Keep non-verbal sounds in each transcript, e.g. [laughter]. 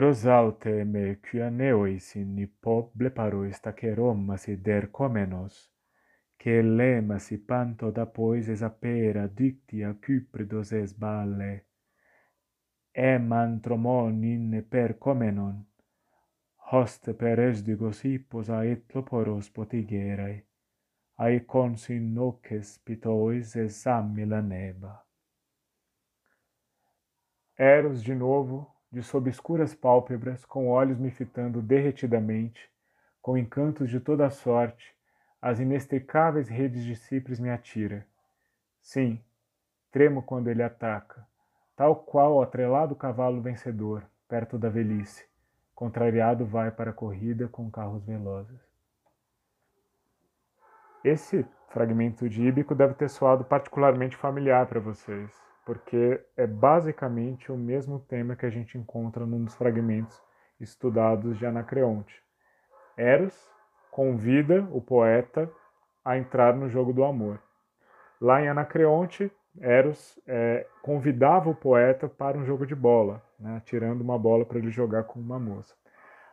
Eros aute me quia neois in nipoble parois taquerom masi der che lema si panto da pues pois es apera dictia cupridos es balle. E mantromon in per comenon, host per esdigos ipos a etlo poros potigerai, ae consi noces pitois es ammila neba. Eros de novo, de sob escuras pálpebras, com olhos me fitando derretidamente, com encantos de toda sorte, as inextricáveis redes de cipres me atira. Sim, tremo quando ele ataca, tal qual o atrelado cavalo vencedor, perto da velhice, contrariado vai para a corrida com carros velozes. Esse fragmento de Íbico deve ter soado particularmente familiar para vocês porque é basicamente o mesmo tema que a gente encontra num dos fragmentos estudados de Anacreonte. Eros convida o poeta a entrar no jogo do amor. Lá em Anacreonte, Eros é, convidava o poeta para um jogo de bola, né, tirando uma bola para ele jogar com uma moça.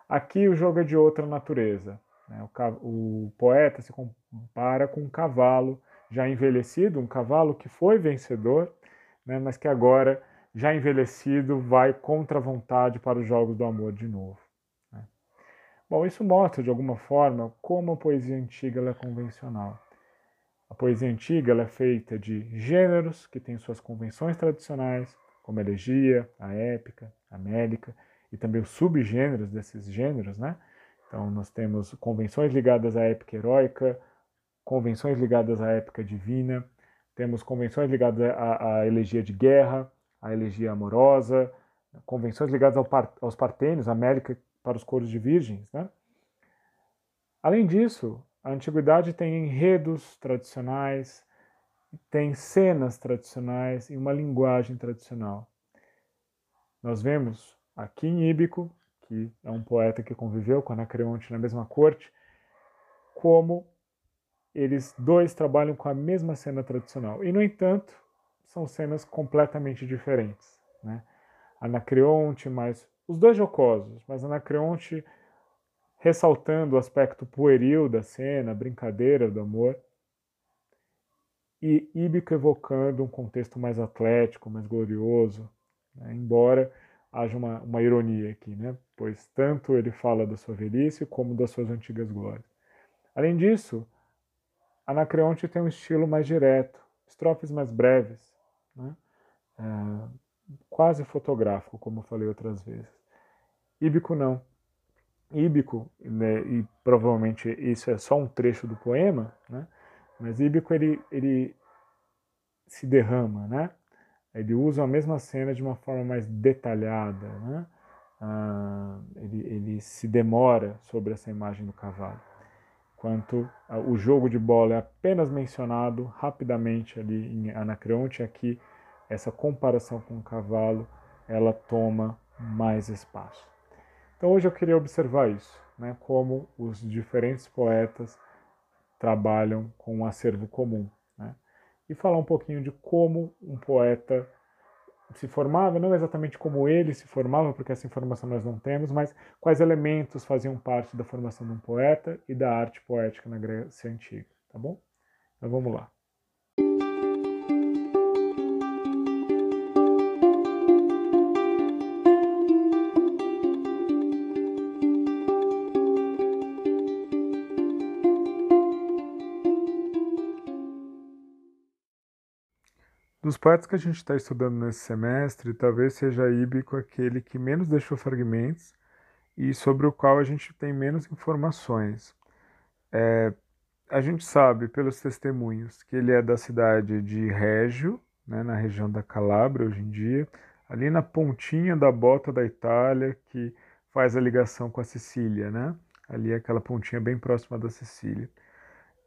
Aqui o jogo é de outra natureza. Né, o, o poeta se compara com um cavalo já envelhecido, um cavalo que foi vencedor né, mas que agora, já envelhecido, vai contra a vontade para os jogos do amor de novo. Né? Bom, isso mostra, de alguma forma, como a poesia antiga é convencional. A poesia antiga é feita de gêneros que têm suas convenções tradicionais, como a elegia, a épica, a médica, e também os subgêneros desses gêneros, né? Então, nós temos convenções ligadas à épica heróica, convenções ligadas à épica divina, temos convenções ligadas à, à elegia de guerra, à elegia amorosa, convenções ligadas ao par, aos partênios, América para os coros de virgens. Né? Além disso, a antiguidade tem enredos tradicionais, tem cenas tradicionais e uma linguagem tradicional. Nós vemos aqui em Íbico, que é um poeta que conviveu com Anacreonte na mesma corte, como eles dois trabalham com a mesma cena tradicional. E, no entanto, são cenas completamente diferentes. Né? Anacreonte, mais os dois jocosos, mas Anacreonte ressaltando o aspecto pueril da cena, a brincadeira do amor, e Íbico evocando um contexto mais atlético, mais glorioso, né? embora haja uma, uma ironia aqui, né? pois tanto ele fala da sua velhice como das suas antigas glórias. Além disso, Anacreonte tem um estilo mais direto, estrofes mais breves, né? é, quase fotográfico, como eu falei outras vezes. Íbico não. Íbico, né, e provavelmente isso é só um trecho do poema, né? mas Íbico ele, ele se derrama, né? ele usa a mesma cena de uma forma mais detalhada, né? Ah, ele, ele se demora sobre essa imagem do cavalo quanto o jogo de bola é apenas mencionado rapidamente ali em Anacreonte, aqui essa comparação com o cavalo, ela toma mais espaço. Então hoje eu queria observar isso, né, como os diferentes poetas trabalham com um acervo comum, né, e falar um pouquinho de como um poeta se formava, não exatamente como ele se formava, porque essa informação nós não temos, mas quais elementos faziam parte da formação de um poeta e da arte poética na Grécia Antiga, tá bom? Então vamos lá. Dos poetas que a gente está estudando nesse semestre, talvez seja Íbico aquele que menos deixou fragmentos e sobre o qual a gente tem menos informações. É, a gente sabe pelos testemunhos que ele é da cidade de Régio, né, na região da Calábria hoje em dia, ali na pontinha da bota da Itália que faz a ligação com a Sicília, né? Ali aquela pontinha bem próxima da Sicília.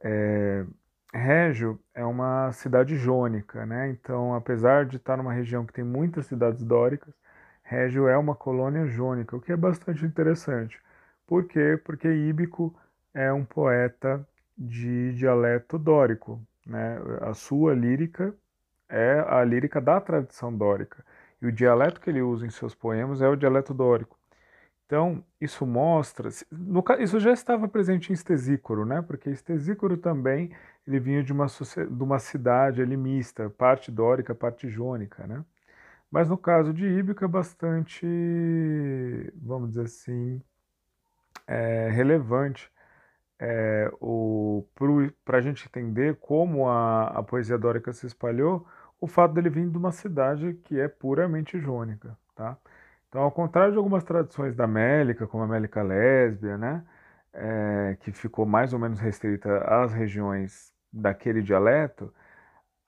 É, Régio é uma cidade jônica, né? Então, apesar de estar numa região que tem muitas cidades dóricas, Régio é uma colônia jônica, o que é bastante interessante. Por quê? Porque Íbico é um poeta de dialeto dórico, né? A sua lírica é a lírica da tradição dórica. E o dialeto que ele usa em seus poemas é o dialeto dórico. Então, isso mostra, no, isso já estava presente em Estesícoro, né? Porque Estesícoro também ele vinha de uma, de uma cidade ali mista, parte dórica, parte jônica, né? Mas no caso de Íbico é bastante, vamos dizer assim, é, relevante é, para a gente entender como a, a poesia dórica se espalhou, o fato dele vir de uma cidade que é puramente jônica, tá? Então, ao contrário de algumas tradições da Mélica, como a Mélica Lésbia, né, é, que ficou mais ou menos restrita às regiões daquele dialeto,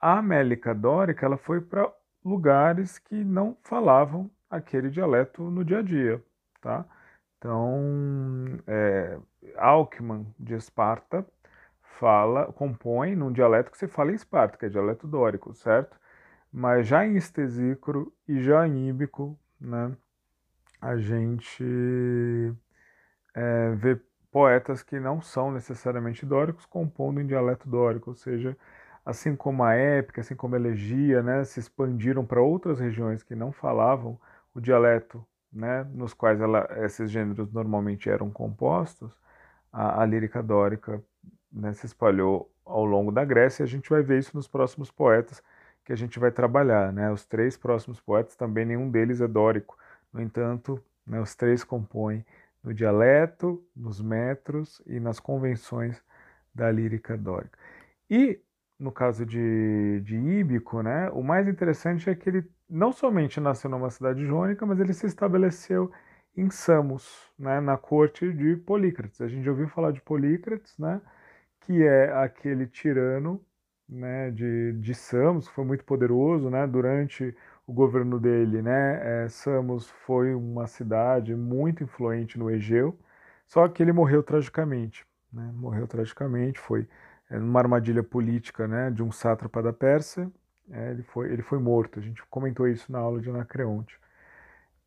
a Mélica Dórica ela foi para lugares que não falavam aquele dialeto no dia a dia, tá? Então, é, de Esparta fala, compõe num dialeto que se fala em Esparta, que é dialeto dórico, certo? Mas já em Estesícoro e já em Íbico, né, a gente é, vê poetas que não são necessariamente dóricos compondo em dialeto dórico, ou seja, assim como a épica, assim como a elegia, né, se expandiram para outras regiões que não falavam o dialeto, né, nos quais ela, esses gêneros normalmente eram compostos, a, a lírica dórica né, se espalhou ao longo da Grécia. E a gente vai ver isso nos próximos poetas que a gente vai trabalhar, né? Os três próximos poetas também nenhum deles é dórico, no entanto, né, os três compõem no dialeto, nos metros e nas convenções da lírica dórica. E no caso de, de Íbico, né, o mais interessante é que ele não somente nasceu numa cidade jônica, mas ele se estabeleceu em Samos, né, na corte de Polícrates. A gente já ouviu falar de Polícrates, né, que é aquele tirano né, de, de Samos, que foi muito poderoso né, durante o governo dele, né, é, Samos foi uma cidade muito influente no Egeu, só que ele morreu tragicamente, né, morreu tragicamente, foi é, numa armadilha política, né, de um sátrapa da Pérsia, é, ele foi ele foi morto. A gente comentou isso na aula de Anacreonte.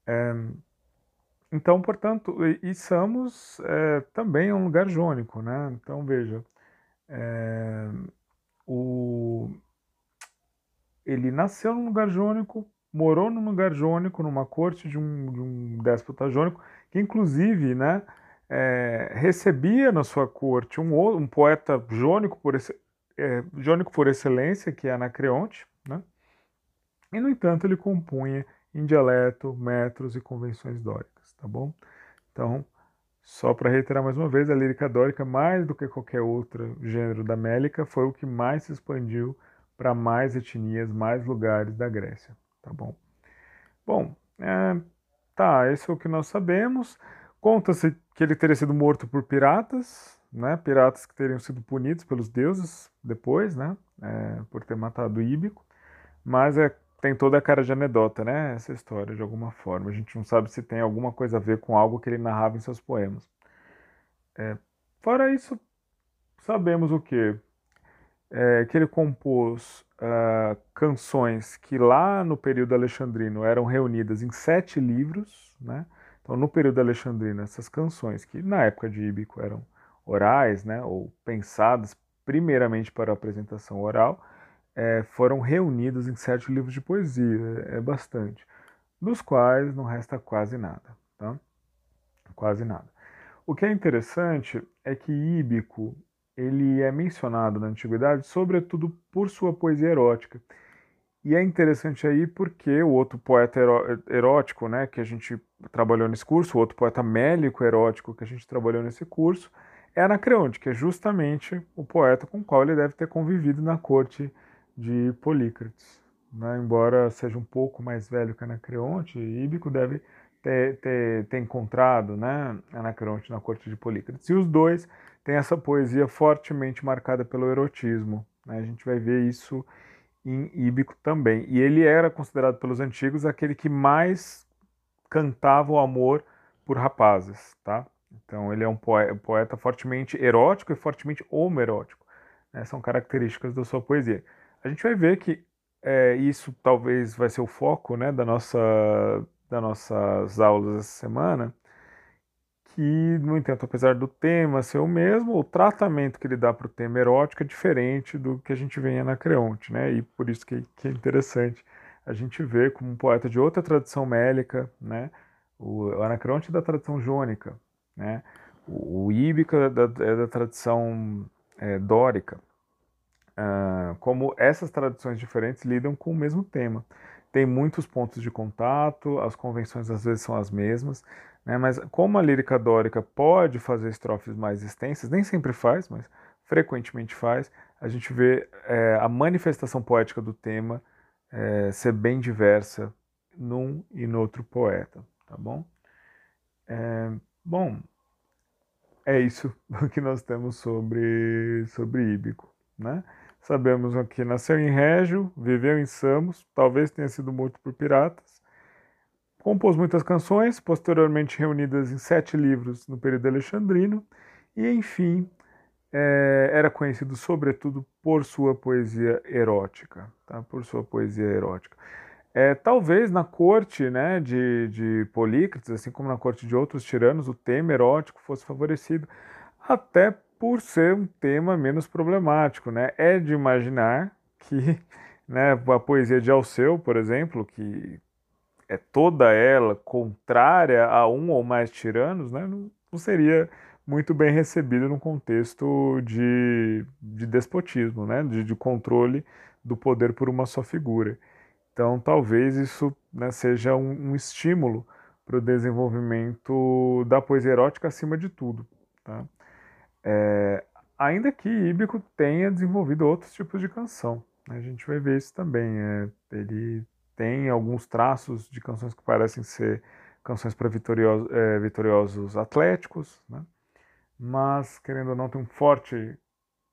É, então, portanto, e, Samos é, também é um lugar jônico, né? Então veja, é, o ele nasceu num lugar jônico, morou num lugar jônico, numa corte de um, de um déspota jônico, que inclusive né, é, recebia na sua corte um, um poeta jônico por, é, jônico por excelência, que é Anacreonte, né? e no entanto ele compunha em dialeto, metros e convenções dóricas, tá bom? Então, só para reiterar mais uma vez, a lírica dórica, mais do que qualquer outro gênero da Mélica, foi o que mais se expandiu para mais etnias, mais lugares da Grécia, tá bom? Bom, é, tá, esse é o que nós sabemos. Conta-se que ele teria sido morto por piratas, né? Piratas que teriam sido punidos pelos deuses depois, né? É, por ter matado Íbico. Mas é, tem toda a cara de anedota, né? Essa história, de alguma forma. A gente não sabe se tem alguma coisa a ver com algo que ele narrava em seus poemas. É, fora isso, sabemos o que? É, que ele compôs uh, canções que lá no período alexandrino eram reunidas em sete livros, né? Então, no período alexandrino, essas canções que na época de Íbico eram orais, né, ou pensadas primeiramente para apresentação oral, é, foram reunidas em sete livros de poesia, é bastante, dos quais não resta quase nada, tá? Quase nada. O que é interessante é que Íbico ele é mencionado na antiguidade, sobretudo por sua poesia erótica. E é interessante aí porque o outro poeta erótico, né, que a gente trabalhou nesse curso, o outro poeta mélico erótico que a gente trabalhou nesse curso, é Anacreonte, que é justamente o poeta com o qual ele deve ter convivido na corte de Polícrates. Né? Embora seja um pouco mais velho que Anacreonte, Íbico deve ter, ter, ter encontrado né, Anacreonte na corte de Polícrates. E os dois tem essa poesia fortemente marcada pelo erotismo. Né? A gente vai ver isso em Íbico também. E ele era considerado pelos antigos aquele que mais cantava o amor por rapazes, tá? Então ele é um poeta fortemente erótico e fortemente homoerótico. Né? São características da sua poesia. A gente vai ver que é, isso talvez vai ser o foco né, da nossa, das nossas aulas essa semana, que, no entanto, apesar do tema ser o mesmo, o tratamento que ele dá para o tema erótico é diferente do que a gente vê em Anacreonte, né? E por isso que, que é interessante a gente ver como um poeta de outra tradição mélica, né? O, Anacreonte é da tradição jônica, né? O, o Íbico é da, é da tradição é, dórica. Uh, como essas tradições diferentes lidam com o mesmo tema. Tem muitos pontos de contato, as convenções às vezes são as mesmas, né? mas como a lírica dórica pode fazer estrofes mais extensas, nem sempre faz, mas frequentemente faz, a gente vê é, a manifestação poética do tema é, ser bem diversa num e no outro poeta, tá bom? É, bom, é isso [laughs] que nós temos sobre, sobre Íbico, né? Sabemos que nasceu em Régio, viveu em Samos, talvez tenha sido morto por piratas. Compôs muitas canções, posteriormente reunidas em sete livros no período alexandrino, e enfim, é, era conhecido sobretudo por sua poesia erótica, tá? por sua poesia erótica. É, talvez na corte né, de, de Polícrates, assim como na corte de outros tiranos, o tema erótico fosse favorecido, até por ser um tema menos problemático. Né? É de imaginar que [laughs] né, a poesia de Alceu, por exemplo, que é toda ela contrária a um ou mais tiranos, né, não, não seria muito bem recebida num contexto de, de despotismo, né, de, de controle do poder por uma só figura. Então, talvez isso né, seja um, um estímulo para o desenvolvimento da poesia erótica acima de tudo. Tá? É, ainda que Íbico tenha desenvolvido outros tipos de canção. Né? A gente vai ver isso também. É, ele tem alguns traços de canções que parecem ser canções para vitoriosos, é, vitoriosos atléticos, né? mas, querendo ou não, tem um forte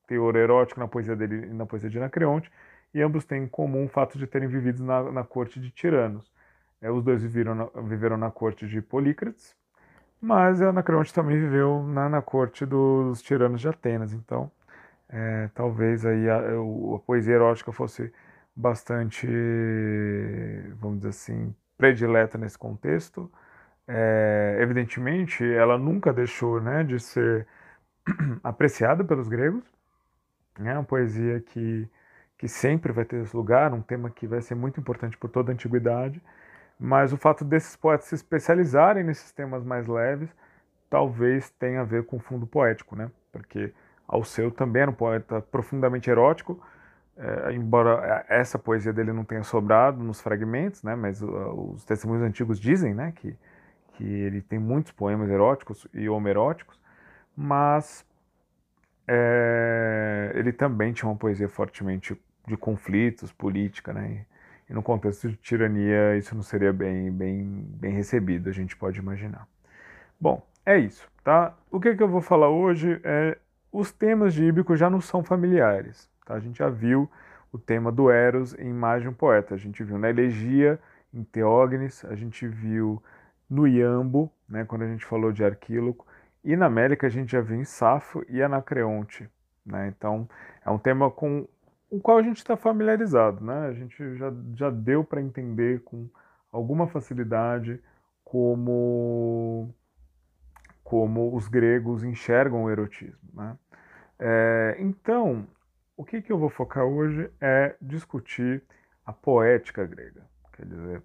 teor erótico na poesia dele e na poesia de Anacreonte, e ambos têm em comum o fato de terem vivido na, na corte de tiranos. É, os dois viveram na, viveram na corte de Polícrates, mas Anacreonte também viveu na, na corte dos tiranos de Atenas. Então, é, talvez aí a, a, poesia erótica fosse bastante, vamos dizer assim, predileta nesse contexto. É, evidentemente, ela nunca deixou né, de ser [clears throat] apreciada pelos gregos. É uma poesia que, que sempre vai ter esse lugar, um tema que vai ser muito importante por toda a antiguidade. Mas o fato desses poetas se especializarem nesses temas mais leves talvez tenha a ver com o fundo poético, né? Porque Alceu também era um poeta profundamente erótico, é, embora essa poesia dele não tenha sobrado nos fragmentos, né? Mas uh, os testemunhos antigos dizem, né? Que, que ele tem muitos poemas eróticos e homeróticos, mas é, ele também tinha uma poesia fortemente de conflitos, política, né? E no contexto de tirania, isso não seria bem, bem, bem recebido, a gente pode imaginar. Bom, é isso, tá? O que, que eu vou falar hoje é os temas de Íbico já não são familiares, tá? A gente já viu o tema do Eros em Mais de um Poeta, a gente viu na Elegia, em Teógenes, a gente viu no Iambo, né, quando a gente falou de Arquíloco, e na América a gente já viu em Safo e Anacreonte. Né? Então, é um tema com o qual a gente está familiarizado, né? A gente já, já deu para entender com alguma facilidade como, como os gregos enxergam o erotismo, né? É, então, o que, que eu vou focar hoje é discutir a poética grega. Quer dizer,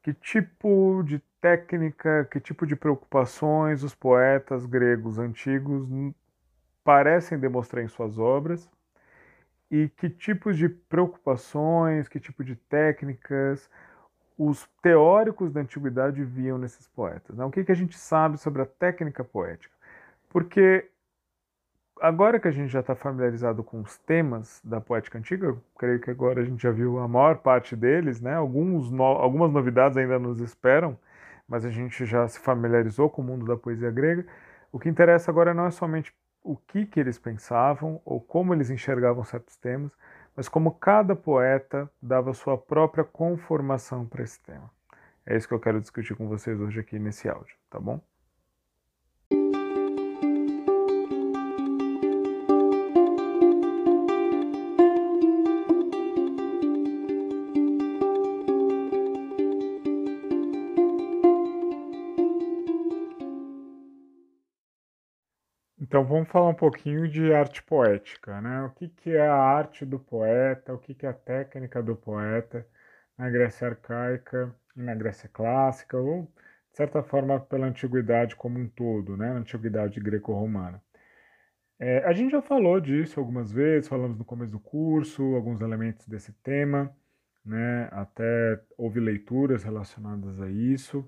que tipo de técnica, que tipo de preocupações os poetas gregos antigos parecem demonstrar em suas obras e que tipos de preocupações, que tipo de técnicas os teóricos da antiguidade viam nesses poetas. Né? O que, que a gente sabe sobre a técnica poética? Porque agora que a gente já está familiarizado com os temas da poética antiga, creio que agora a gente já viu a maior parte deles, né? Alguns no, algumas novidades ainda nos esperam, mas a gente já se familiarizou com o mundo da poesia grega. O que interessa agora não é somente o que, que eles pensavam ou como eles enxergavam certos temas, mas como cada poeta dava sua própria conformação para esse tema. É isso que eu quero discutir com vocês hoje aqui nesse áudio, tá bom? Então vamos falar um pouquinho de arte poética, né? O que, que é a arte do poeta, o que, que é a técnica do poeta na Grécia arcaica na Grécia clássica, ou de certa forma, pela antiguidade como um todo, né? Na antiguidade greco-romana. É, a gente já falou disso algumas vezes, falamos no começo do curso, alguns elementos desse tema, né? Até houve leituras relacionadas a isso.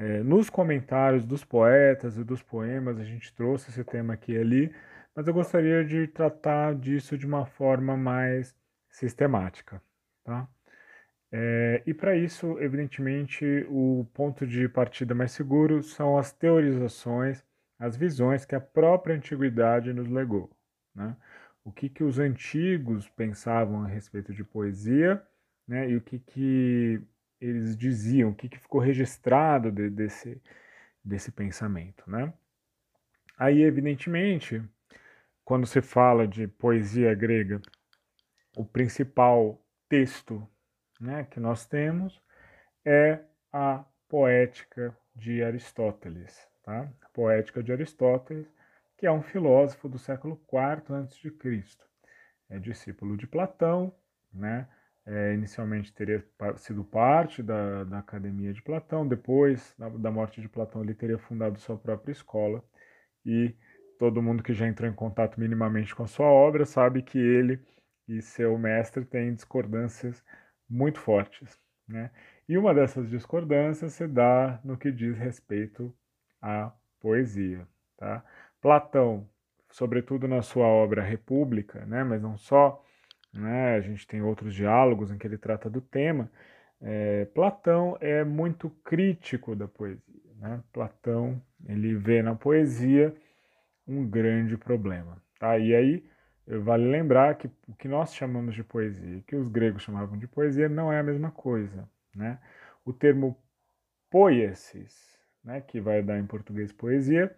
É, nos comentários dos poetas e dos poemas, a gente trouxe esse tema aqui e ali, mas eu gostaria de tratar disso de uma forma mais sistemática, tá? É, e para isso, evidentemente, o ponto de partida mais seguro são as teorizações, as visões que a própria antiguidade nos legou. Né? O que, que os antigos pensavam a respeito de poesia né? e o que, que eles diziam, o que, que ficou registrado de, desse, desse pensamento. Né? Aí, evidentemente, quando se fala de poesia grega, o principal texto né, que nós temos é a poética de Aristóteles. Tá? Poética de Aristóteles, que é um filósofo do século IV a.C. É discípulo de Platão, né? É, inicialmente teria sido parte da, da Academia de Platão, depois da, morte de Platão ele teria fundado sua própria escola e todo mundo que já entrou em contato minimamente com a sua obra sabe que ele e seu mestre têm discordâncias muito fortes. Né? E uma dessas discordâncias se dá no que diz respeito à poesia. Tá? Platão, sobretudo na sua obra República, né, mas não só, né, a gente tem outros diálogos em que ele trata do tema, é, Platão é muito crítico da poesia. Né? Platão ele vê na poesia um grande problema. Tá? E aí Vale lembrar que o que nós chamamos de poesia, que os gregos chamavam de poesia, não é a mesma coisa. Né? O termo poiesis, né, que vai dar em português poesia,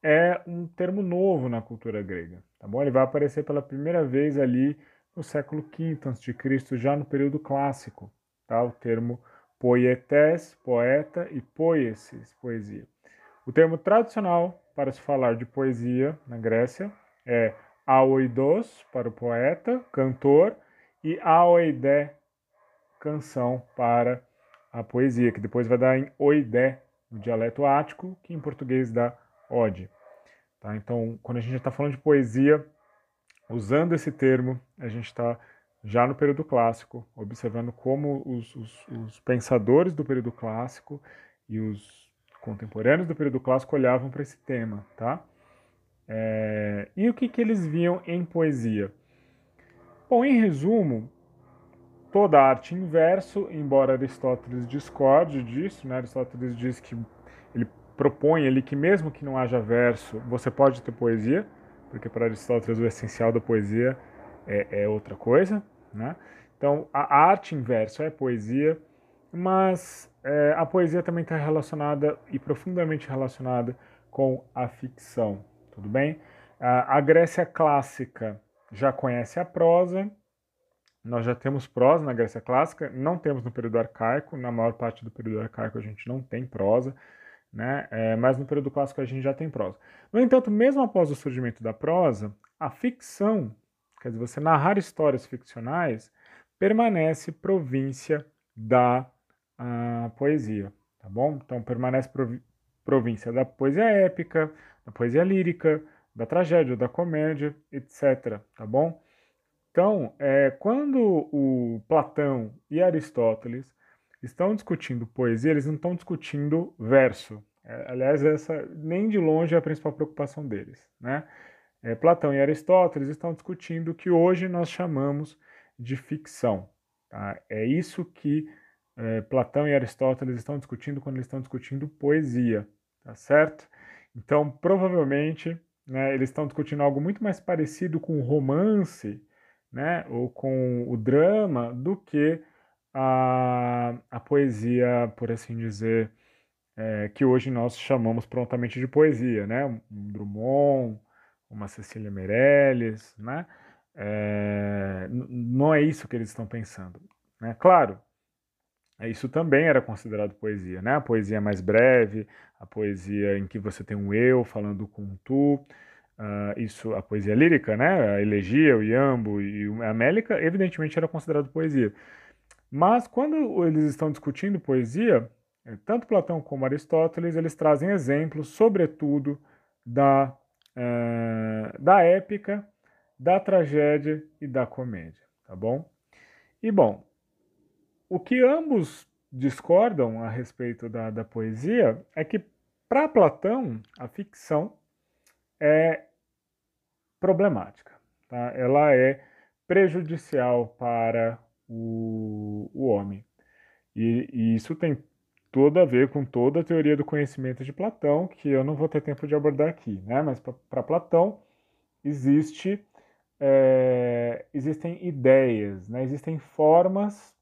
é um termo novo na cultura grega. Tá bom? Ele vai aparecer pela primeira vez ali no século V a.C., já no período clássico. Tá? O termo poietes, poeta, e poiesis, poesia. O termo tradicional para se falar de poesia na Grécia é aoidos, para o poeta, cantor, e aoidé, canção, para a poesia, que depois vai dar em oidé, no dialeto ático, que em português dá ode. Tá? Então, quando a gente está falando de poesia, usando esse termo, a gente está já no período clássico, observando como os, os, os, pensadores do período clássico e os contemporâneos do período clássico olhavam para esse tema, tá? É, e o que, que eles viam em poesia? Bom, em resumo, toda arte em verso, embora Aristóteles discorde disso, né? Aristóteles diz que ele propõe ali que mesmo que não haja verso, você pode ter poesia, porque para Aristóteles o essencial da poesia é, é outra coisa, né? Então, a arte em verso é poesia, mas é, a poesia também está relacionada e profundamente relacionada com a ficção. Tudo bem? A Grécia clássica já conhece a prosa, nós já temos prosa na Grécia clássica, não temos no período arcaico, na maior parte do período arcaico a gente não tem prosa, né? É, mas no período clássico a gente já tem prosa. No entanto, mesmo após o surgimento da prosa, a ficção, quer dizer, você narrar histórias ficcionais, permanece província da poesia, tá bom? Então permanece província da poesia épica, da poesia lírica, da tragédia, da comédia, etc. Tá bom? Então, é, quando o Platão e Aristóteles estão discutindo poesia, eles não estão discutindo verso. É, aliás, essa nem de longe é a principal preocupação deles. Né? É, Platão e Aristóteles estão discutindo o que hoje nós chamamos de ficção. Tá? É isso que é, Platão e Aristóteles estão discutindo quando eles estão discutindo poesia, tá certo? Então, provavelmente, né, eles estão discutindo algo muito mais parecido com o romance, né, ou com o drama, do que a, a poesia, por assim dizer, é, que hoje nós chamamos prontamente de poesia, né? Um Drummond, uma Cecília Meirelles, né? É, não é isso que eles estão pensando. Né? Claro, é, isso também era considerado poesia, né? A poesia mais breve, a poesia em que você tem um eu falando com um tu, uh, isso, a poesia lírica, né? A elegia, o iambo e a mélica, evidentemente era considerado poesia. Mas quando eles estão discutindo poesia, é, tanto Platão como Aristóteles, eles trazem exemplos, sobretudo, da, é, da épica, da tragédia e da comédia, tá bom? E bom, o que ambos discordam a respeito da, da poesia é que, para Platão, a ficção é problemática, tá? ela é prejudicial para o, o homem. E, e isso tem tudo a ver com toda a teoria do conhecimento de Platão, que eu não vou ter tempo de abordar aqui, né? Mas para Platão existe, é, existem ideias, né? existem formas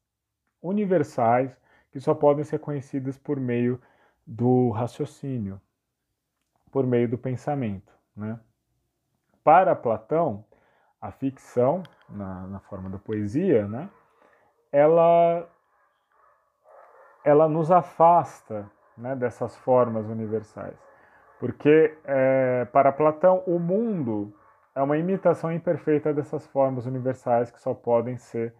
universais que só podem ser conhecidas por meio do raciocínio, por meio do pensamento, né? Para Platão, a ficção, na, na forma da poesia, né? Ela ela nos afasta né, dessas formas universais. Porque, é, para Platão, o mundo é uma imitação imperfeita dessas formas universais que só podem ser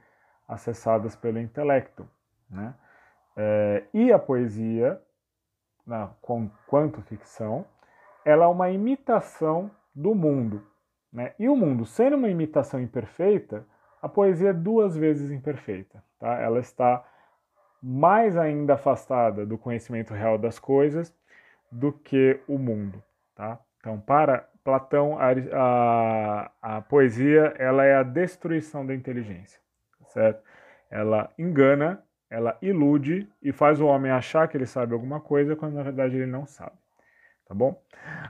acessadas pelo intelecto. Né? É, e a poesia, na, com, quanto ficção, ela é uma imitação do mundo. Né? E o mundo, sendo uma imitação imperfeita, a poesia é duas vezes imperfeita. Tá? Ela está mais ainda afastada do conhecimento real das coisas do que o mundo, tá? Então, para Platão, a, a, a poesia ela é a destruição da inteligência, certo? Ela engana, ela ilude e faz o homem achar que ele sabe alguma coisa quando na verdade ele não sabe, tá bom?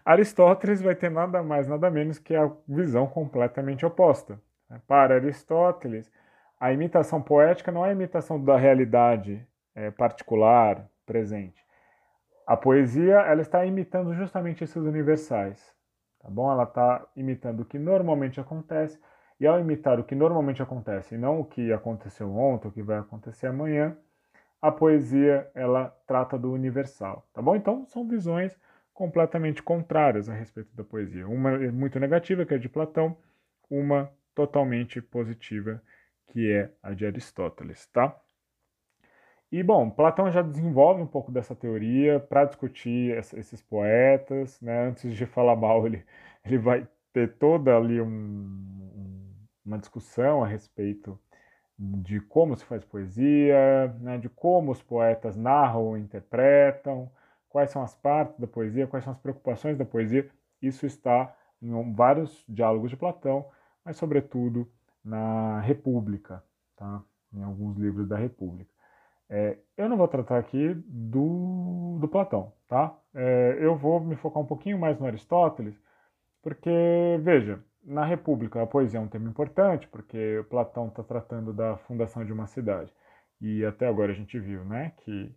Aristóteles vai ter nada mais, nada menos que a visão completamente oposta. Para Aristóteles, a imitação poética não é a imitação da realidade é, particular, presente. A poesia, ela está imitando justamente esses universais, tá bom? Ela está imitando o que normalmente acontece, e ao imitar o que normalmente acontece, e não o que aconteceu ontem, o que vai acontecer amanhã, a poesia, ela trata do universal, tá bom? Então, são visões completamente contrárias a respeito da poesia. Uma é muito negativa, que é de Platão, uma totalmente positiva, que é a de Aristóteles, tá? E, bom, Platão já desenvolve um pouco dessa teoria para discutir esses poetas, né? Antes de falar mal, ele, ele vai ter toda ali um, uma discussão a respeito de como se faz poesia, né? de como os poetas narram ou interpretam, quais são as partes da poesia, quais são as preocupações da poesia. Isso está em vários diálogos de Platão, mas, sobretudo, na República, tá? em alguns livros da República. É, eu não vou tratar aqui do, do Platão, tá? É, eu vou me focar um pouquinho mais no Aristóteles, porque, veja, na República a poesia é um tema importante, porque Platão está tratando da fundação de uma cidade. E até agora a gente viu, né, que,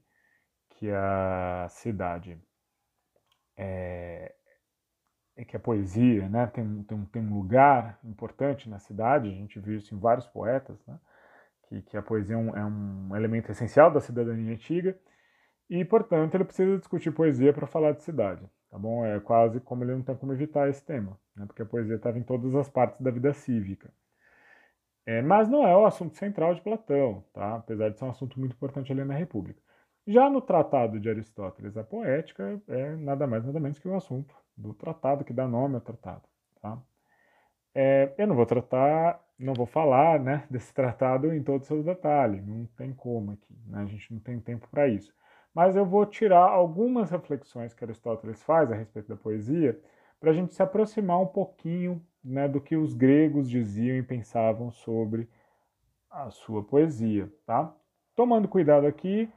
que a cidade é, que a poesia, né, tem, tem, tem um lugar importante na cidade, a gente viu isso em vários poetas, né? que, que a poesia é um, é um elemento essencial da cidadania antiga, e, portanto, ele precisa discutir poesia para falar de cidade, tá bom? É quase como ele não tem como evitar esse tema, né? porque a poesia estava em todas as partes da vida cívica. É, mas não é o assunto central de Platão, tá? apesar de ser um assunto muito importante ali na República. Já no Tratado de Aristóteles, a poética é nada mais nada menos que o assunto do tratado que dá nome ao tratado. Tá? É, eu não vou tratar não vou falar né, [laughs] desse tratado em todos os seus detalhes, não tem como aqui, né? a gente não tem tempo para isso. Mas eu vou tirar algumas reflexões que Aristóteles faz a respeito da poesia, para a gente se aproximar um pouquinho né, do que os gregos diziam e pensavam sobre a sua poesia. Tá? Tomando cuidado aqui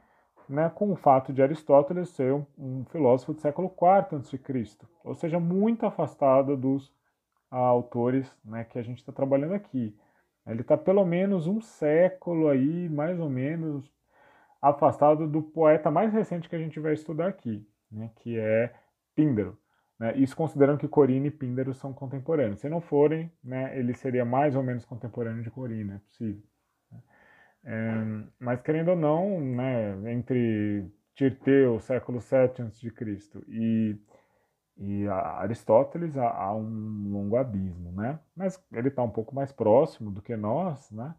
né, com o fato de Aristóteles ser um, um filósofo do século IV a.C., ou seja, muito afastado dos autores né, que a gente está trabalhando aqui. Ele está pelo menos um século aí, mais ou menos, afastado do poeta mais recente que a gente vai estudar aqui, né, que é Píndaro. Né, isso considerando que Corina e Píndaro são contemporâneos. Se não forem, né, ele seria mais ou menos contemporâneo de Corina, é possível. É, mas querendo ou não, né, entre Tirteu, século VII a.C., e e Aristóteles há, há um longo abismo, né? Mas ele está um pouco mais próximo do que nós, né?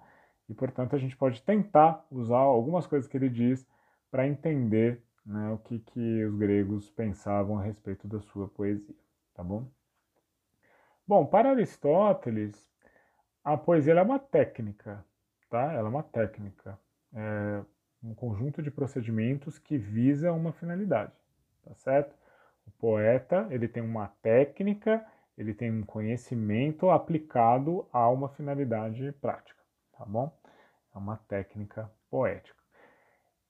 E portanto a gente pode tentar usar algumas coisas que ele diz para entender né, o que, que os gregos pensavam a respeito da sua poesia, tá bom? Bom, para Aristóteles, a poesia é uma técnica, tá? Ela é uma técnica, é um conjunto de procedimentos que visa uma finalidade, tá certo? O poeta, ele tem uma técnica, ele tem um conhecimento aplicado a uma finalidade prática, tá bom? É uma técnica poética.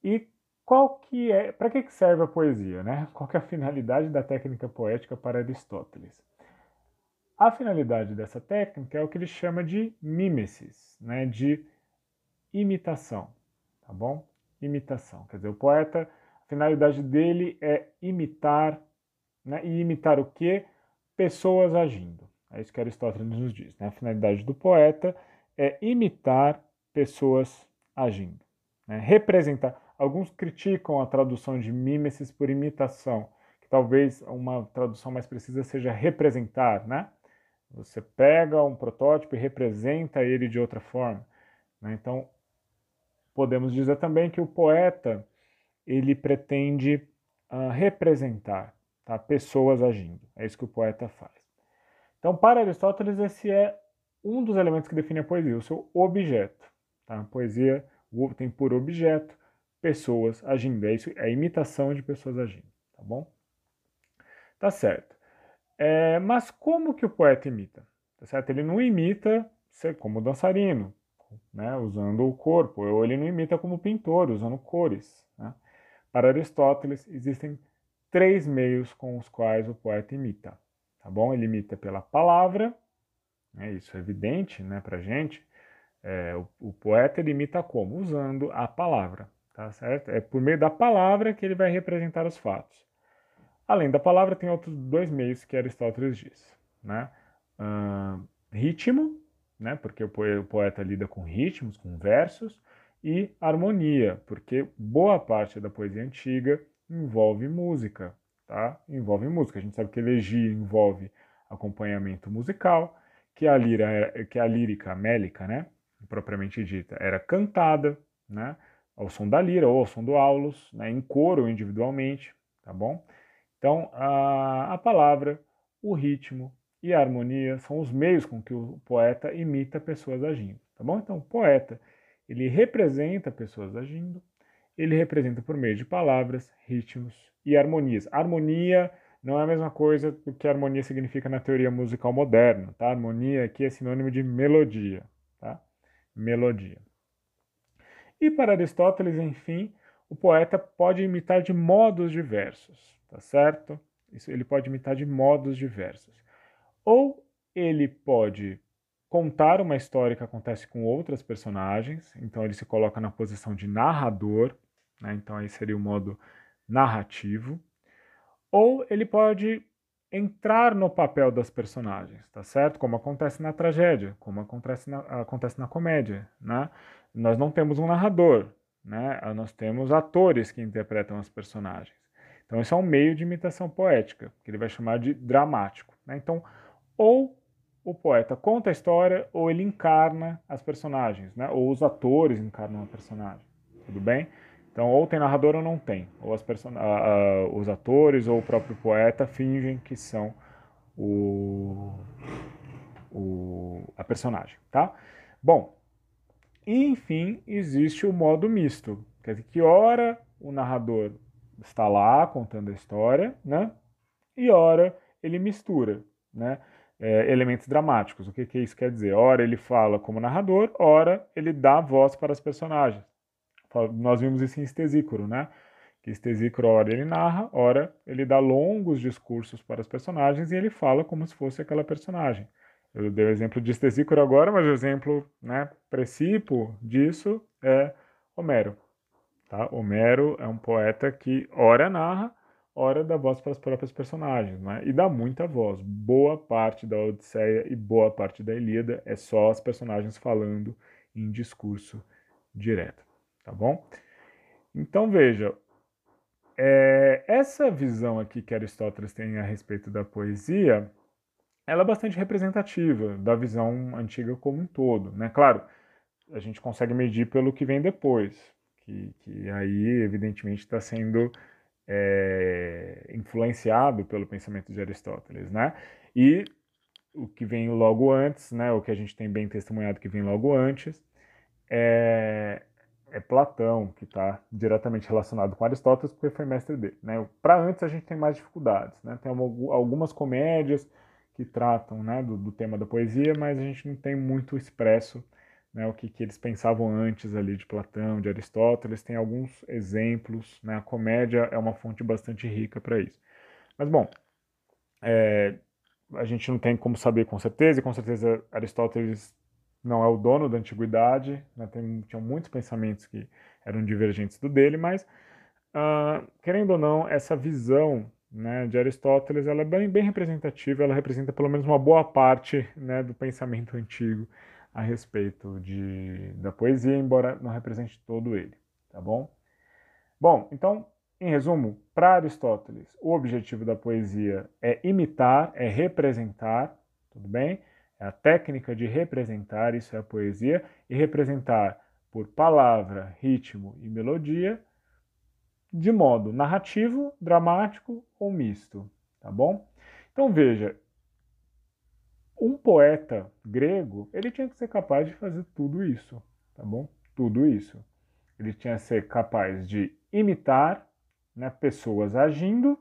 E qual que é, para que serve a poesia, né? [laughs] Qual que é a finalidade da técnica poética para Aristóteles? A finalidade dessa técnica é o que ele chama de mimesis, né? De imitação, tá bom? Imitação, quer dizer, o poeta, a finalidade dele é imitar, né? E imitar o que? Pessoas agindo. É isso que Aristóteles nos diz, né? A finalidade do poeta é imitar pessoas agindo, né? representar Alguns criticam a tradução de mimesis por imitação, que talvez uma tradução mais precisa seja representar, né? Você pega um protótipo e representa ele de outra forma. Né? Então, podemos dizer também que o poeta ele pretende uh, representar tá? pessoas agindo. É isso que o poeta faz. Então, para Aristóteles, esse é um dos elementos que define a poesia, o seu objeto. Tá? A poesia tem por objeto pessoas agindo. É isso, é a imitação de pessoas agindo, tá bom? Tá certo. É, mas como que o poeta imita? Tá certo? Ele não imita como dançarino, né, usando o corpo, ou ele não imita como pintor, usando cores. Né? Para Aristóteles, existem três meios com os quais o poeta imita. Tá bom? Ele imita pela palavra, né, isso é evidente né, para gente. É, o, o poeta ele imita como? Usando a palavra tá certo? É por meio da palavra que ele vai representar os fatos. Além da palavra, tem outros dois meios que Aristóteles diz, né? Uh, ritmo, né? Porque o poeta lida com ritmos, com versos, e harmonia, porque boa parte da poesia antiga envolve música, tá? Envolve música. A gente sabe que elegia envolve acompanhamento musical, que a lira, que a lírica mélica, né? Propriamente dita, era cantada, né? ao som da lira ou ao som do aulos, né, em coro individualmente, tá bom? Então, a, a palavra, o ritmo e a harmonia são os meios com que o poeta imita pessoas agindo, tá bom? Então, o poeta, ele representa pessoas agindo, ele representa por meio de palavras, ritmos e harmonias. Harmonia não é a mesma coisa do que harmonia significa na teoria musical moderna, tá? Harmonia aqui é sinônimo de melodia, tá? Melodia. E para Aristóteles, enfim, o poeta pode imitar de modos diversos, tá certo? Isso, ele pode imitar de modos diversos. Ou ele pode contar uma história que acontece com outras personagens, então ele se coloca na posição de narrador, né? então aí seria o modo narrativo. Ou ele pode entrar no papel das personagens, tá certo? Como acontece na tragédia, como acontece na, acontece na comédia, né? nós não temos um narrador, né? nós temos atores que interpretam os personagens. Então, esse é um meio de imitação poética, que ele vai chamar de dramático. Né? Então, ou o poeta conta a história, ou ele encarna as personagens, né? ou os atores encarnam a personagem. Tudo bem? Então, ou tem narrador ou não tem. Ou as person... Os atores ou o próprio poeta fingem que são o... o... a personagem, tá? Bom, e, enfim, existe o modo misto, quer dizer, que ora o narrador está lá contando a história, né? E ora ele mistura, né? É, elementos dramáticos. O que, que isso quer dizer? Ora ele fala como narrador, ora ele dá voz para as personagens. Nós vimos isso em Estesícoro, né? Que Estesícoro, ora ele narra, ora ele dá longos discursos para as personagens e ele fala como se fosse aquela personagem. Eu dei o exemplo de Estesícoro agora, mas o exemplo né, precipo disso é Homero. Tá? Homero é um poeta que ora narra, ora dá voz para as próprias personagens, né? e dá muita voz. Boa parte da Odisseia e boa parte da Ilíada é só as personagens falando em discurso direto, tá bom? Então veja, é, essa visão aqui que Aristóteles tem a respeito da poesia ela é bastante representativa da visão antiga como um todo. Né? Claro, a gente consegue medir pelo que vem depois, que, que aí, evidentemente, está sendo é, influenciado pelo pensamento de Aristóteles, né? E o que vem logo antes, né? O que a gente tem bem testemunhado que vem logo antes é, é Platão, que está diretamente relacionado com Aristóteles, porque foi mestre dele. Né? Para antes a gente tem mais dificuldades. Né? Tem algumas comédias que tratam né, do, do, tema da poesia, mas a gente não tem muito expresso né, o que, que, eles pensavam antes ali de Platão, de Aristóteles. Tem alguns exemplos. Né? A comédia é uma fonte bastante rica para isso. Mas, bom, é, a gente não tem como saber com certeza, e com certeza Aristóteles não é o dono da antiguidade, né? Tem, tinham muitos pensamentos que eram divergentes do dele, mas, uh, querendo ou não, essa visão né, de Aristóteles ela é bem, bem representativa, ela representa pelo menos uma boa parte né, do pensamento antigo a respeito de, da poesia, embora não represente todo ele, tá bom? Bom, então, em resumo, para Aristóteles, o objetivo da poesia é imitar, é representar, tudo bem? É a técnica de representar, isso é a poesia, e representar por palavra, ritmo e melodia, de modo narrativo, dramático ou misto, tá bom? Então veja, um poeta grego, ele tinha que ser capaz de fazer tudo isso, tá bom? Tudo isso. Ele tinha que ser capaz de imitar né, pessoas agindo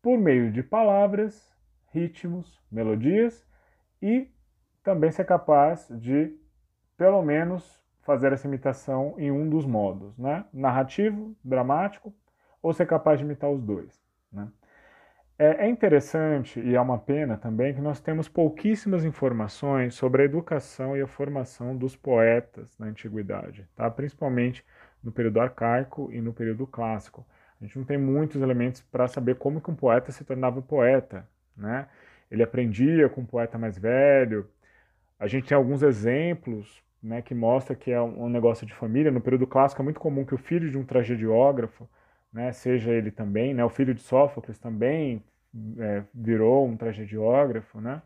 por meio de palavras, ritmos, melodias e também ser capaz de, pelo menos, fazer essa imitação em um dos modos, né? narrativo, dramático, ou ser capaz de imitar os dois. Né? É, é interessante e é uma pena também que nós temos pouquíssimas informações sobre a educação e a formação dos poetas na antiguidade, tá? principalmente no período arcaico e no período clássico. A gente não tem muitos elementos para saber como que um poeta se tornava poeta, né? ele aprendia com um poeta mais velho. A gente tem alguns exemplos né, que mostra que é um negócio de família. No período clássico é muito comum que o filho de um tragediógrafo, né, seja ele também, né, o filho de Sófocles também é, virou um tragediógrafo, né?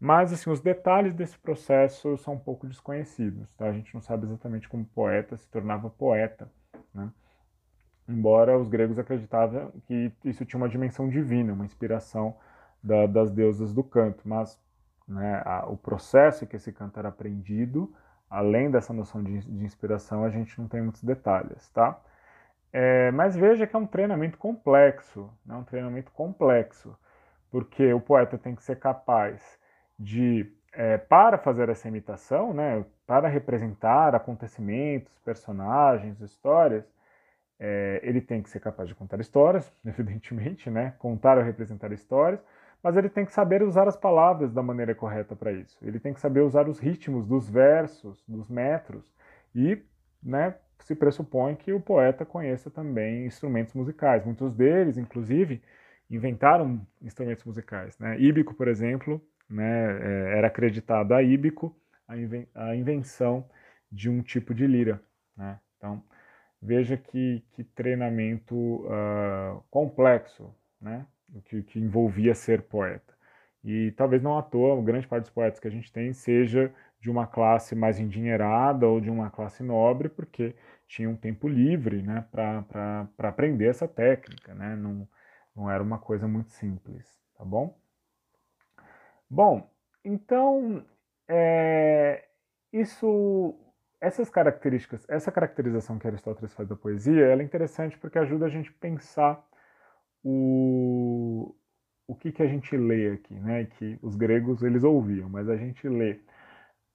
Mas assim, os detalhes desse processo são um pouco desconhecidos, tá? A gente não sabe exatamente como poeta se tornava poeta, né? Embora os gregos acreditavam que isso tinha uma dimensão divina, uma inspiração da, das deusas do canto, mas né, a, o processo que esse canto era aprendido, além dessa noção de, de inspiração, a gente não tem muitos detalhes, tá? É, mas veja que é um treinamento complexo, né, um treinamento complexo, porque o poeta tem que ser capaz de, é, para fazer essa imitação, né, para representar acontecimentos, personagens, histórias, é, ele tem que ser capaz de contar histórias, [laughs] evidentemente, né, contar ou representar histórias, mas ele tem que saber usar as palavras da maneira correta para isso. Ele tem que saber usar os ritmos dos versos, dos metros e, né, se pressupõe que o poeta conheça também instrumentos musicais. Muitos deles, inclusive, inventaram instrumentos musicais. Né? Íbico, por exemplo, né, é, era acreditado a Íbico a, invenção de um tipo de lira. Né? Então, veja que, que treinamento uh, complexo, né? que, que envolvia ser poeta. E talvez não à toa, grande parte dos poetas que a gente tem seja de uma classe mais endinheirada ou de uma classe nobre, porque tinha um tempo livre né, para aprender essa técnica. Né? Não, não era uma coisa muito simples, tá bom? Bom, então, é, isso, essas características, essa caracterização que Aristóteles faz da poesia, ela é interessante porque ajuda a gente a pensar o, o que, que a gente lê aqui, né? Que os gregos eles ouviam, mas a gente lê.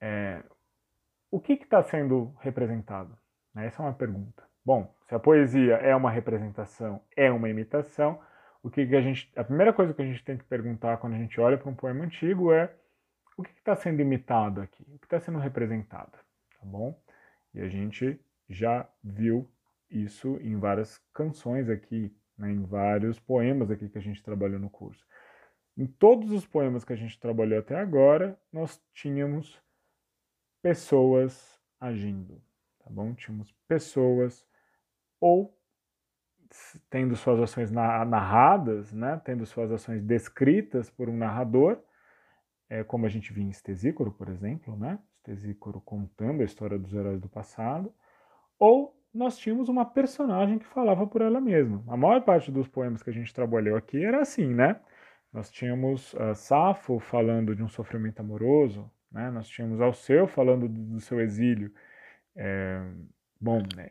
É, o que está sendo representado? Né? Essa é uma pergunta. Bom, se a poesia é uma representação, é uma imitação, o que, que a gente, a primeira coisa que a gente tem que perguntar quando a gente olha para um poema antigo é o que está sendo imitado aqui, o que está sendo representado, tá bom? E a gente já viu isso em várias canções aqui né, em vários poemas aqui que a gente trabalhou no curso. Em todos os poemas que a gente trabalhou até agora, nós tínhamos pessoas agindo, tá bom? Tínhamos pessoas ou tendo suas ações narradas, né, tendo suas ações descritas por um narrador, é, como a gente viu em Estesícoro, por exemplo, né, Estesícoro contando a história dos heróis do passado, ou nós tínhamos uma personagem que falava por ela mesma. A maior parte dos poemas que a gente trabalhou aqui era assim, né? Nós tínhamos uh, Safo falando de um sofrimento amoroso, né? nós tínhamos Alceu falando do, seu exílio. É, bom, né?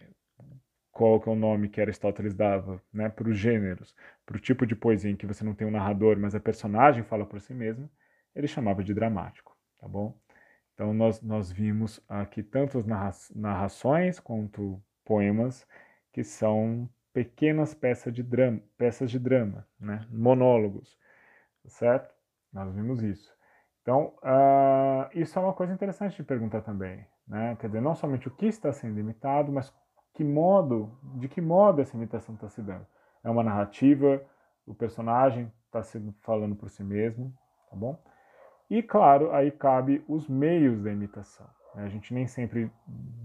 qual que é o nome que Aristóteles dava né? para os gêneros, para o tipo de poesia em que você não tem um narrador, mas a personagem fala por si mesma, ele chamava de dramático, tá bom? Então nós, nós vimos aqui tanto as narra narrações quanto poemas que são pequenas peças de drama, peças de drama, né? monólogos, certo? Nós vimos isso. Então, uh, isso é uma coisa interessante de perguntar também, né? Quer dizer, não somente o que está sendo imitado, mas que modo, de que modo essa imitação está se dando. É uma narrativa, o personagem está se falando por si mesmo, tá bom? E claro, aí cabe os meios da imitação. Né? A gente nem sempre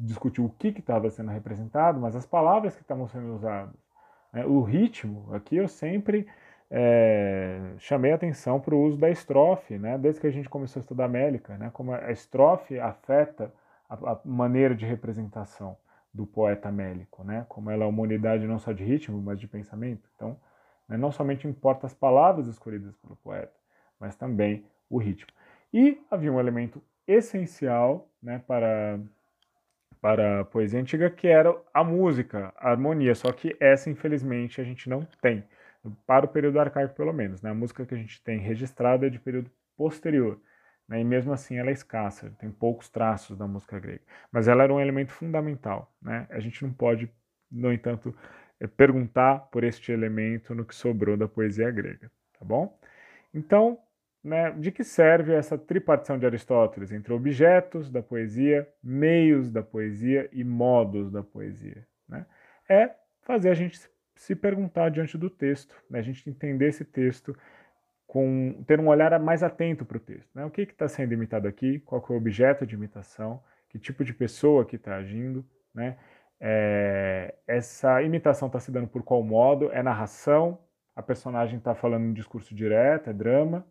discutiu o que estava sendo representado, mas as palavras que estavam sendo usadas. Né? O ritmo, aqui eu sempre é, chamei atenção para o uso da estrofe, né? desde que a gente começou a estudar Mélica, né? como a estrofe afeta a, a, maneira de representação do poeta mélico, né? como ela é uma unidade não só de ritmo, mas de pensamento. Então, né? não somente importa as palavras escolhidas pelo poeta, mas também o ritmo. E havia um elemento essencial né, para, para a poesia antiga, que era a música, a harmonia, só que essa, infelizmente, a gente não tem para o período arcaico pelo menos. Né? A música que a gente tem registrada é de período posterior, né? e mesmo assim ela é escassa, tem poucos traços da música grega. Mas ela era um elemento fundamental. Né? A gente não pode, no entanto, eh, perguntar por este elemento no que sobrou da poesia grega. Tá bom? Então, né, de que serve essa tripartição de Aristóteles entre objetos da poesia, meios da poesia e modos da poesia? Né? É fazer a gente se perguntar diante do texto, né? a gente entender esse texto, com ter um olhar mais atento para o texto. Né? O que está sendo imitado aqui? Qual é o objeto de imitação? Que tipo de pessoa que está agindo? Né? É, essa imitação está se dando por qual modo? É narração? A personagem está falando um discurso direto? É drama?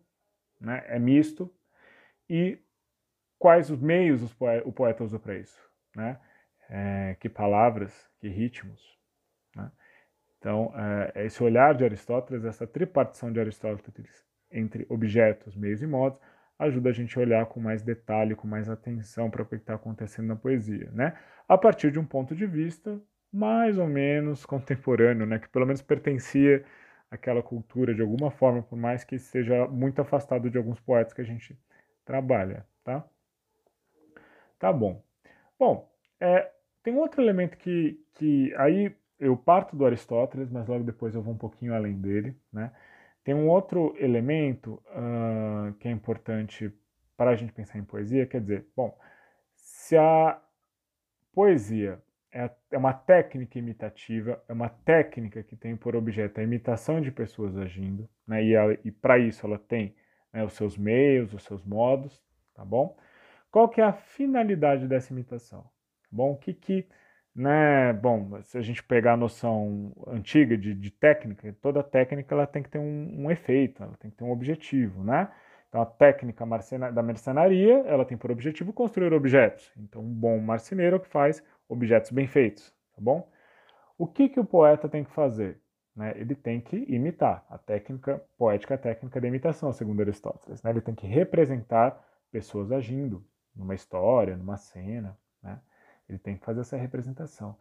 Né? É misto? E quais os meios os o poeta usa para isso? Né? É, que palavras? Que ritmos? Então, é, esse olhar de Aristóteles, essa tripartição de Aristóteles entre objetos, meios e modos, ajuda a gente a olhar com mais detalhe, com mais atenção para o que está acontecendo na poesia, né? A partir de um ponto de vista mais ou menos [laughs] contemporâneo, né? Que pelo menos pertencia àquela cultura de alguma forma, por mais que esteja muito afastado de alguns poetas que a gente trabalha, tá? Tá bom. Bom, é, tem outro elemento que, que aí eu parto do Aristóteles, mas logo depois eu vou um pouquinho além dele. Né? Tem um outro elemento uh, que é importante para a gente pensar em poesia, quer dizer, bom, se a poesia é, é uma técnica imitativa, é uma técnica que tem por objeto a imitação de pessoas agindo, né? e, e para isso ela tem né, os seus meios, os seus modos, tá bom? Qual que é a finalidade dessa imitação? Tá bom, o que que né? Bom, se a gente pegar a noção antiga de, de técnica, toda técnica ela tem que ter um, um, efeito, ela tem que ter um objetivo, né? Então a técnica da mercenaria, ela tem por objetivo construir objetos. Então um bom marceneiro é o que faz objetos bem feitos, tá bom? O que que o poeta tem que fazer? Né? Ele tem que imitar a técnica poética, a técnica da imitação, segundo Aristóteles. Né? Ele tem que representar pessoas agindo numa história, numa cena, né? Ele tem que fazer essa representação.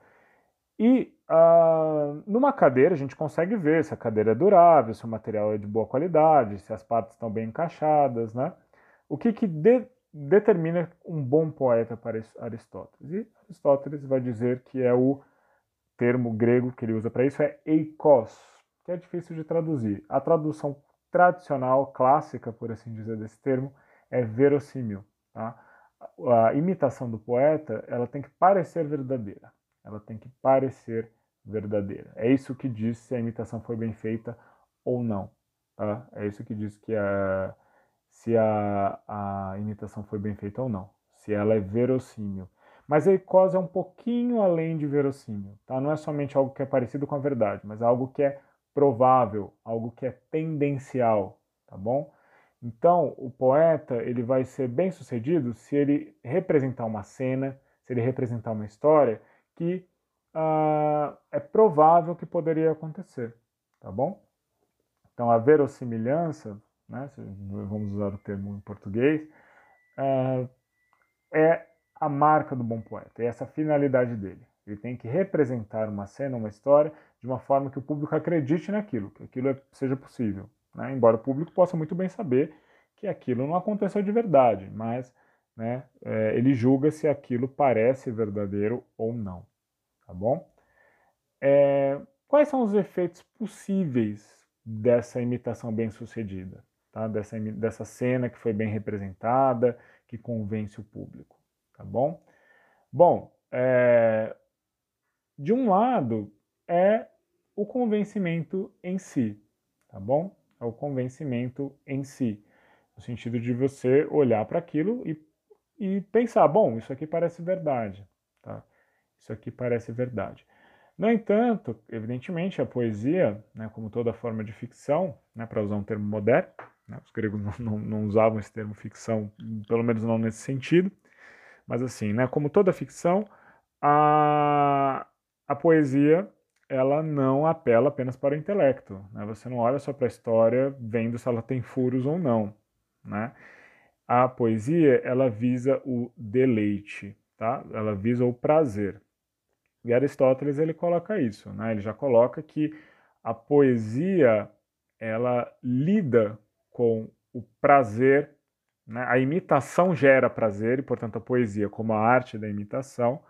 E uh, numa cadeira a gente consegue ver se a cadeira é durável, se o material é de boa qualidade, se as partes estão bem encaixadas, né? O que, que de, determina um bom poeta para Aristóteles? E Aristóteles vai dizer que é o termo grego que ele usa para isso é eikos, que é difícil de traduzir. A tradução tradicional, clássica, por assim dizer, desse termo é verossímil, tá? A imitação do poeta, ela tem que parecer verdadeira. Ela tem que parecer verdadeira. É isso que diz se a imitação foi bem feita ou não. Tá? É isso que diz que a, se a, a imitação foi bem feita ou não. Se ela é verossímil. Mas a icose é um pouquinho além de verossímil. Tá? Não é somente algo que é parecido com a verdade, mas algo que é provável, algo que é tendencial. Tá bom? Então, o poeta ele vai ser bem sucedido se ele representar uma cena, se ele representar uma história que uh, é provável que poderia acontecer, tá bom? Então, a verossimilhança, né, vamos usar o termo em português, uh, é a marca do bom poeta, é essa finalidade dele. Ele tem que representar uma cena, uma história, de uma forma que o público acredite naquilo, que aquilo seja possível. Né? Embora o público possa muito bem saber que aquilo não aconteceu de verdade, mas né, é, ele julga se aquilo parece verdadeiro ou não. Tá bom? É, quais são os efeitos possíveis dessa imitação bem sucedida? Tá? Dessa, dessa cena que foi bem representada, que convence o público. Tá bom? Bom, é, de um lado é o convencimento em si, tá bom? É o convencimento em si, no sentido de você olhar para aquilo e, e pensar, bom, isso aqui parece verdade, tá? Isso aqui parece verdade. No entanto, evidentemente, a poesia, né, como toda forma de ficção, né, para usar um termo moderno, né, os gregos [laughs] não, não, não, usavam esse termo ficção, pelo menos não nesse sentido, mas assim, né, como toda ficção, a, a poesia ela não apela apenas para o intelecto. Né? Você não olha só para a história vendo se ela tem furos ou não. Né? A poesia ela visa o deleite, tá? ela visa o prazer. E Aristóteles ele coloca isso, né? ele já coloca que a poesia ela lida com o prazer, né? a imitação gera prazer e, portanto, a poesia, como a arte da imitação,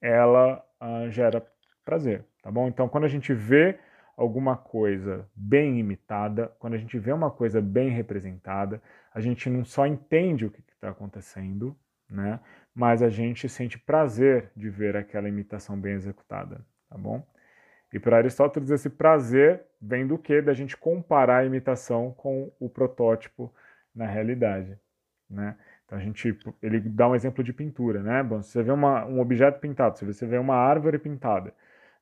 ela uh, gera prazer, tá bom? Então, quando a gente vê alguma coisa bem imitada, quando a gente vê uma coisa bem representada, a gente não só entende o que está acontecendo, né? Mas a gente sente prazer de ver aquela imitação bem executada, tá bom? E para Aristóteles esse prazer vem do que? Da gente comparar a imitação com o protótipo na realidade, né? Então a gente, ele dá um exemplo de pintura, né? Bom, se você vê uma, um objeto pintado, se você vê uma árvore pintada,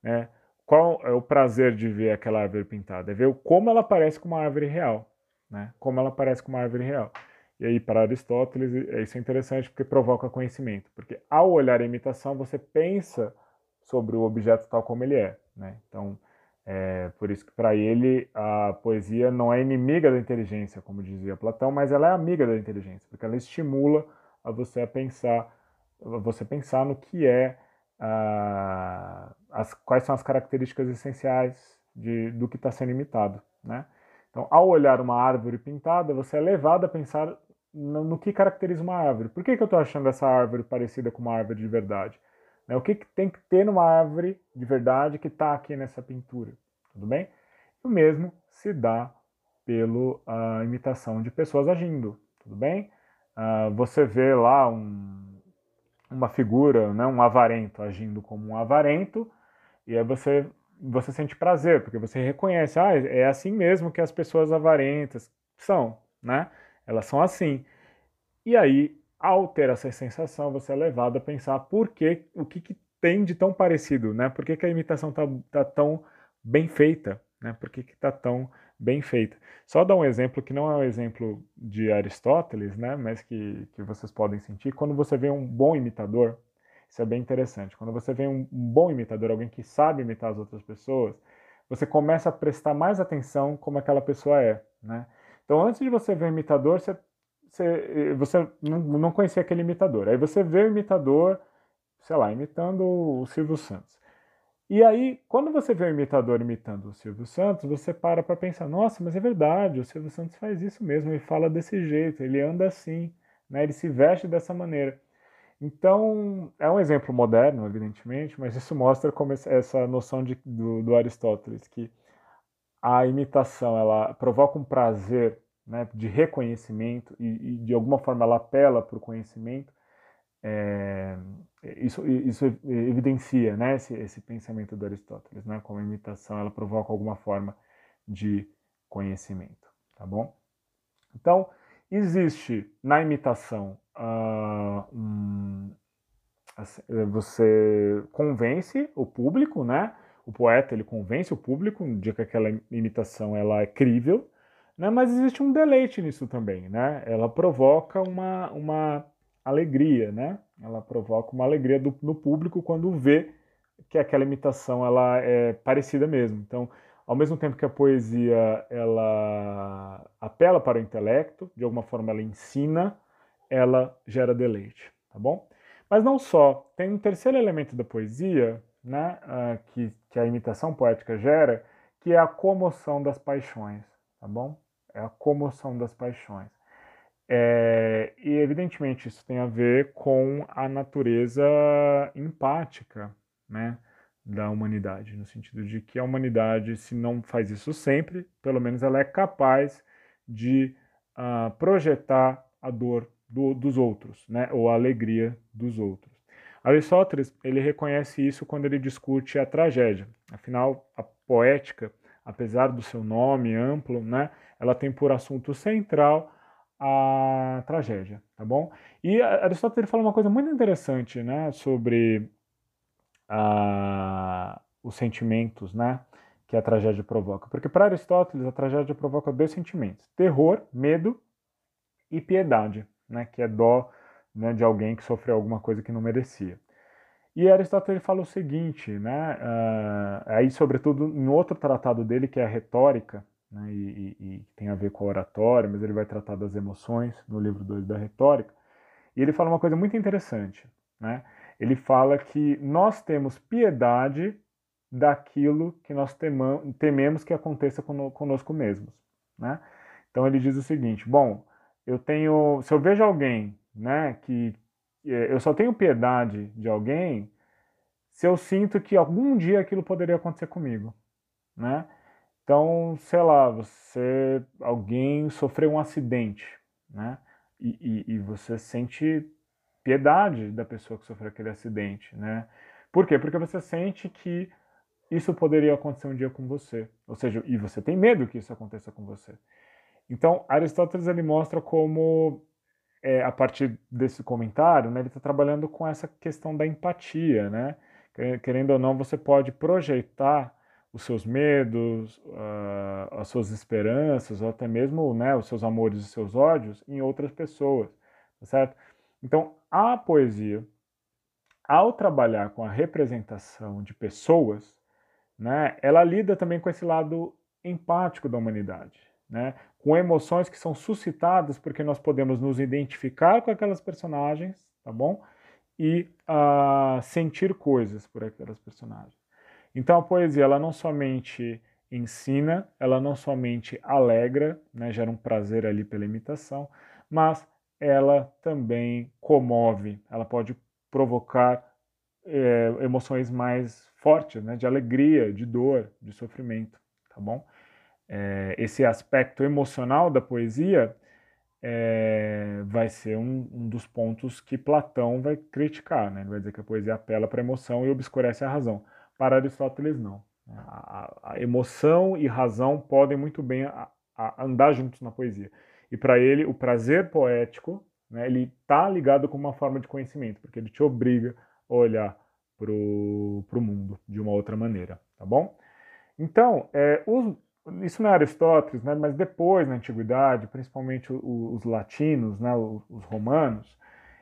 né? Qual é o prazer de ver aquela árvore pintada? É ver como ela parece com uma árvore real, né? Como ela parece com uma árvore real. E aí, para Aristóteles, isso é interessante porque provoca conhecimento. Porque ao olhar a imitação, você pensa sobre o objeto tal como ele é, né? Então, é, por isso que para ele a poesia não é inimiga da inteligência, como dizia Platão, mas ela é amiga da inteligência, porque ela estimula a você a pensar, a você pensar no que é, a, as, quais são as características essenciais de, do que está sendo imitado, né? Então, ao olhar uma árvore pintada, você é levado a pensar no, no que caracteriza uma árvore. Por que, que eu estou achando essa árvore parecida com uma árvore de verdade? Né? O que, que tem que ter numa árvore de verdade que está aqui nessa pintura? Tudo bem? O mesmo se dá pela imitação de pessoas agindo. Tudo bem? Uh, você vê lá um, uma figura, né, um avarento agindo como um avarento, e aí você, você sente prazer, porque você reconhece, ah, é assim mesmo que as pessoas avarentas são, né? Elas são assim. E aí ao ter essa sensação, você é levado a pensar por que, o que, que tem de tão parecido, né? Por que, que a imitação está tá tão bem feita, né? Por que está tão bem feita? Só dar um exemplo que não é um exemplo de Aristóteles, né? Mas que, que vocês podem sentir. Quando você vê um bom imitador, isso é bem interessante. Quando você vê um, um bom imitador, alguém que sabe imitar as outras pessoas, você começa a prestar mais atenção como aquela pessoa é, né? Então, antes de você ver o imitador, você você, você não conhecia aquele imitador. Aí você vê o imitador, sei lá, imitando o Silvio Santos. E aí, quando você vê o imitador imitando o Silvio Santos, você para para pensar: nossa, mas é verdade, o Silvio Santos faz isso mesmo, ele fala desse jeito, ele anda assim, né, ele se veste dessa maneira. Então, é um exemplo moderno, evidentemente, mas isso mostra como essa noção de, do, do Aristóteles, que a imitação ela provoca um prazer né, de reconhecimento e, e, de alguma forma ela apela para o conhecimento, é, isso, isso evidencia né, esse, esse, pensamento do Aristóteles, né, como a imitação ela provoca alguma forma de conhecimento, tá bom? Então, existe na imitação uh, um, assim, você convence o público, né? O poeta ele convence o público de que aquela imitação ela é crível, né? Mas existe um deleite nisso também, né? Ela provoca uma, uma alegria, né? Ela provoca uma alegria do, no público quando vê que aquela imitação ela é parecida mesmo. Então, ao mesmo tempo que a poesia ela apela para o intelecto, de alguma forma ela ensina, ela gera deleite, tá bom? Mas não só, tem um terceiro elemento da poesia, né, uh, que, que a imitação poética gera, que é a comoção das paixões, tá bom? É a comoção das paixões. É, e evidentemente isso tem a ver com a natureza empática, né? Da humanidade, no sentido de que a humanidade, se não faz isso sempre, pelo menos ela é capaz de uh, projetar a dor do, dos outros, né, ou a alegria dos outros. Aristóteles ele reconhece isso quando ele discute a tragédia. Afinal, a poética, apesar do seu nome amplo, né, ela tem por assunto central a tragédia, tá bom? E Aristóteles fala uma coisa muito interessante, né, sobre os sentimentos, né? Que a tragédia provoca. Porque para Aristóteles, a tragédia provoca dois sentimentos: terror, medo e piedade, né? Que é dó né, de alguém que sofreu alguma coisa que não merecia. E Aristóteles fala o seguinte, né? Uh, aí, sobretudo, em outro tratado dele, que é a retórica, né, e, e, e, tem a ver com a oratória, mas ele vai tratar das emoções no livro 2 da retórica. E ele fala uma coisa muito interessante, né? Ele fala que nós temos piedade daquilo que nós tememos que aconteça conosco mesmos, né? Então ele diz o seguinte: bom, eu tenho, se eu vejo alguém, né, que é, eu só tenho piedade de alguém, se eu sinto que algum dia aquilo poderia acontecer comigo, né? Então, sei lá, você, alguém sofreu um acidente, né? E, e, e você sente piedade da pessoa que sofreu aquele acidente, né? Por quê? Porque você sente que isso poderia acontecer um dia com você, ou seja, e você tem medo que isso aconteça com você. Então, Aristóteles ele mostra como, é, a partir desse comentário, né, ele está trabalhando com essa questão da empatia, né? Querendo ou não, você pode projetar os seus medos, uh, as suas esperanças, ou até mesmo né, os seus amores e seus ódios em outras pessoas, tá certo? Então, a poesia, ao trabalhar com a representação de pessoas, né, ela lida também com esse lado empático da humanidade, né, com emoções que são suscitadas porque nós podemos nos identificar com aquelas personagens, tá bom? E uh, sentir coisas por aquelas personagens. Então a poesia ela não somente ensina, ela não somente alegra, né, gera um prazer ali pela imitação, mas ela também comove, ela pode provocar é, emoções mais fortes, né, de alegria, de dor, de sofrimento, tá bom? É, esse aspecto emocional da poesia é, vai ser um, um, dos pontos que Platão vai criticar, né? Ele vai dizer que a poesia apela para a emoção e obscurece a razão. Para Aristóteles, não. A, a emoção e razão podem muito bem a, andar juntos na poesia. E para ele, o prazer poético, né, ele está ligado com uma forma de conhecimento, porque ele te obriga a olhar para o mundo de uma outra maneira, tá bom? Então, é, os, isso não é Aristóteles, né, mas depois, na Antiguidade, principalmente os, os latinos, né, os, os romanos,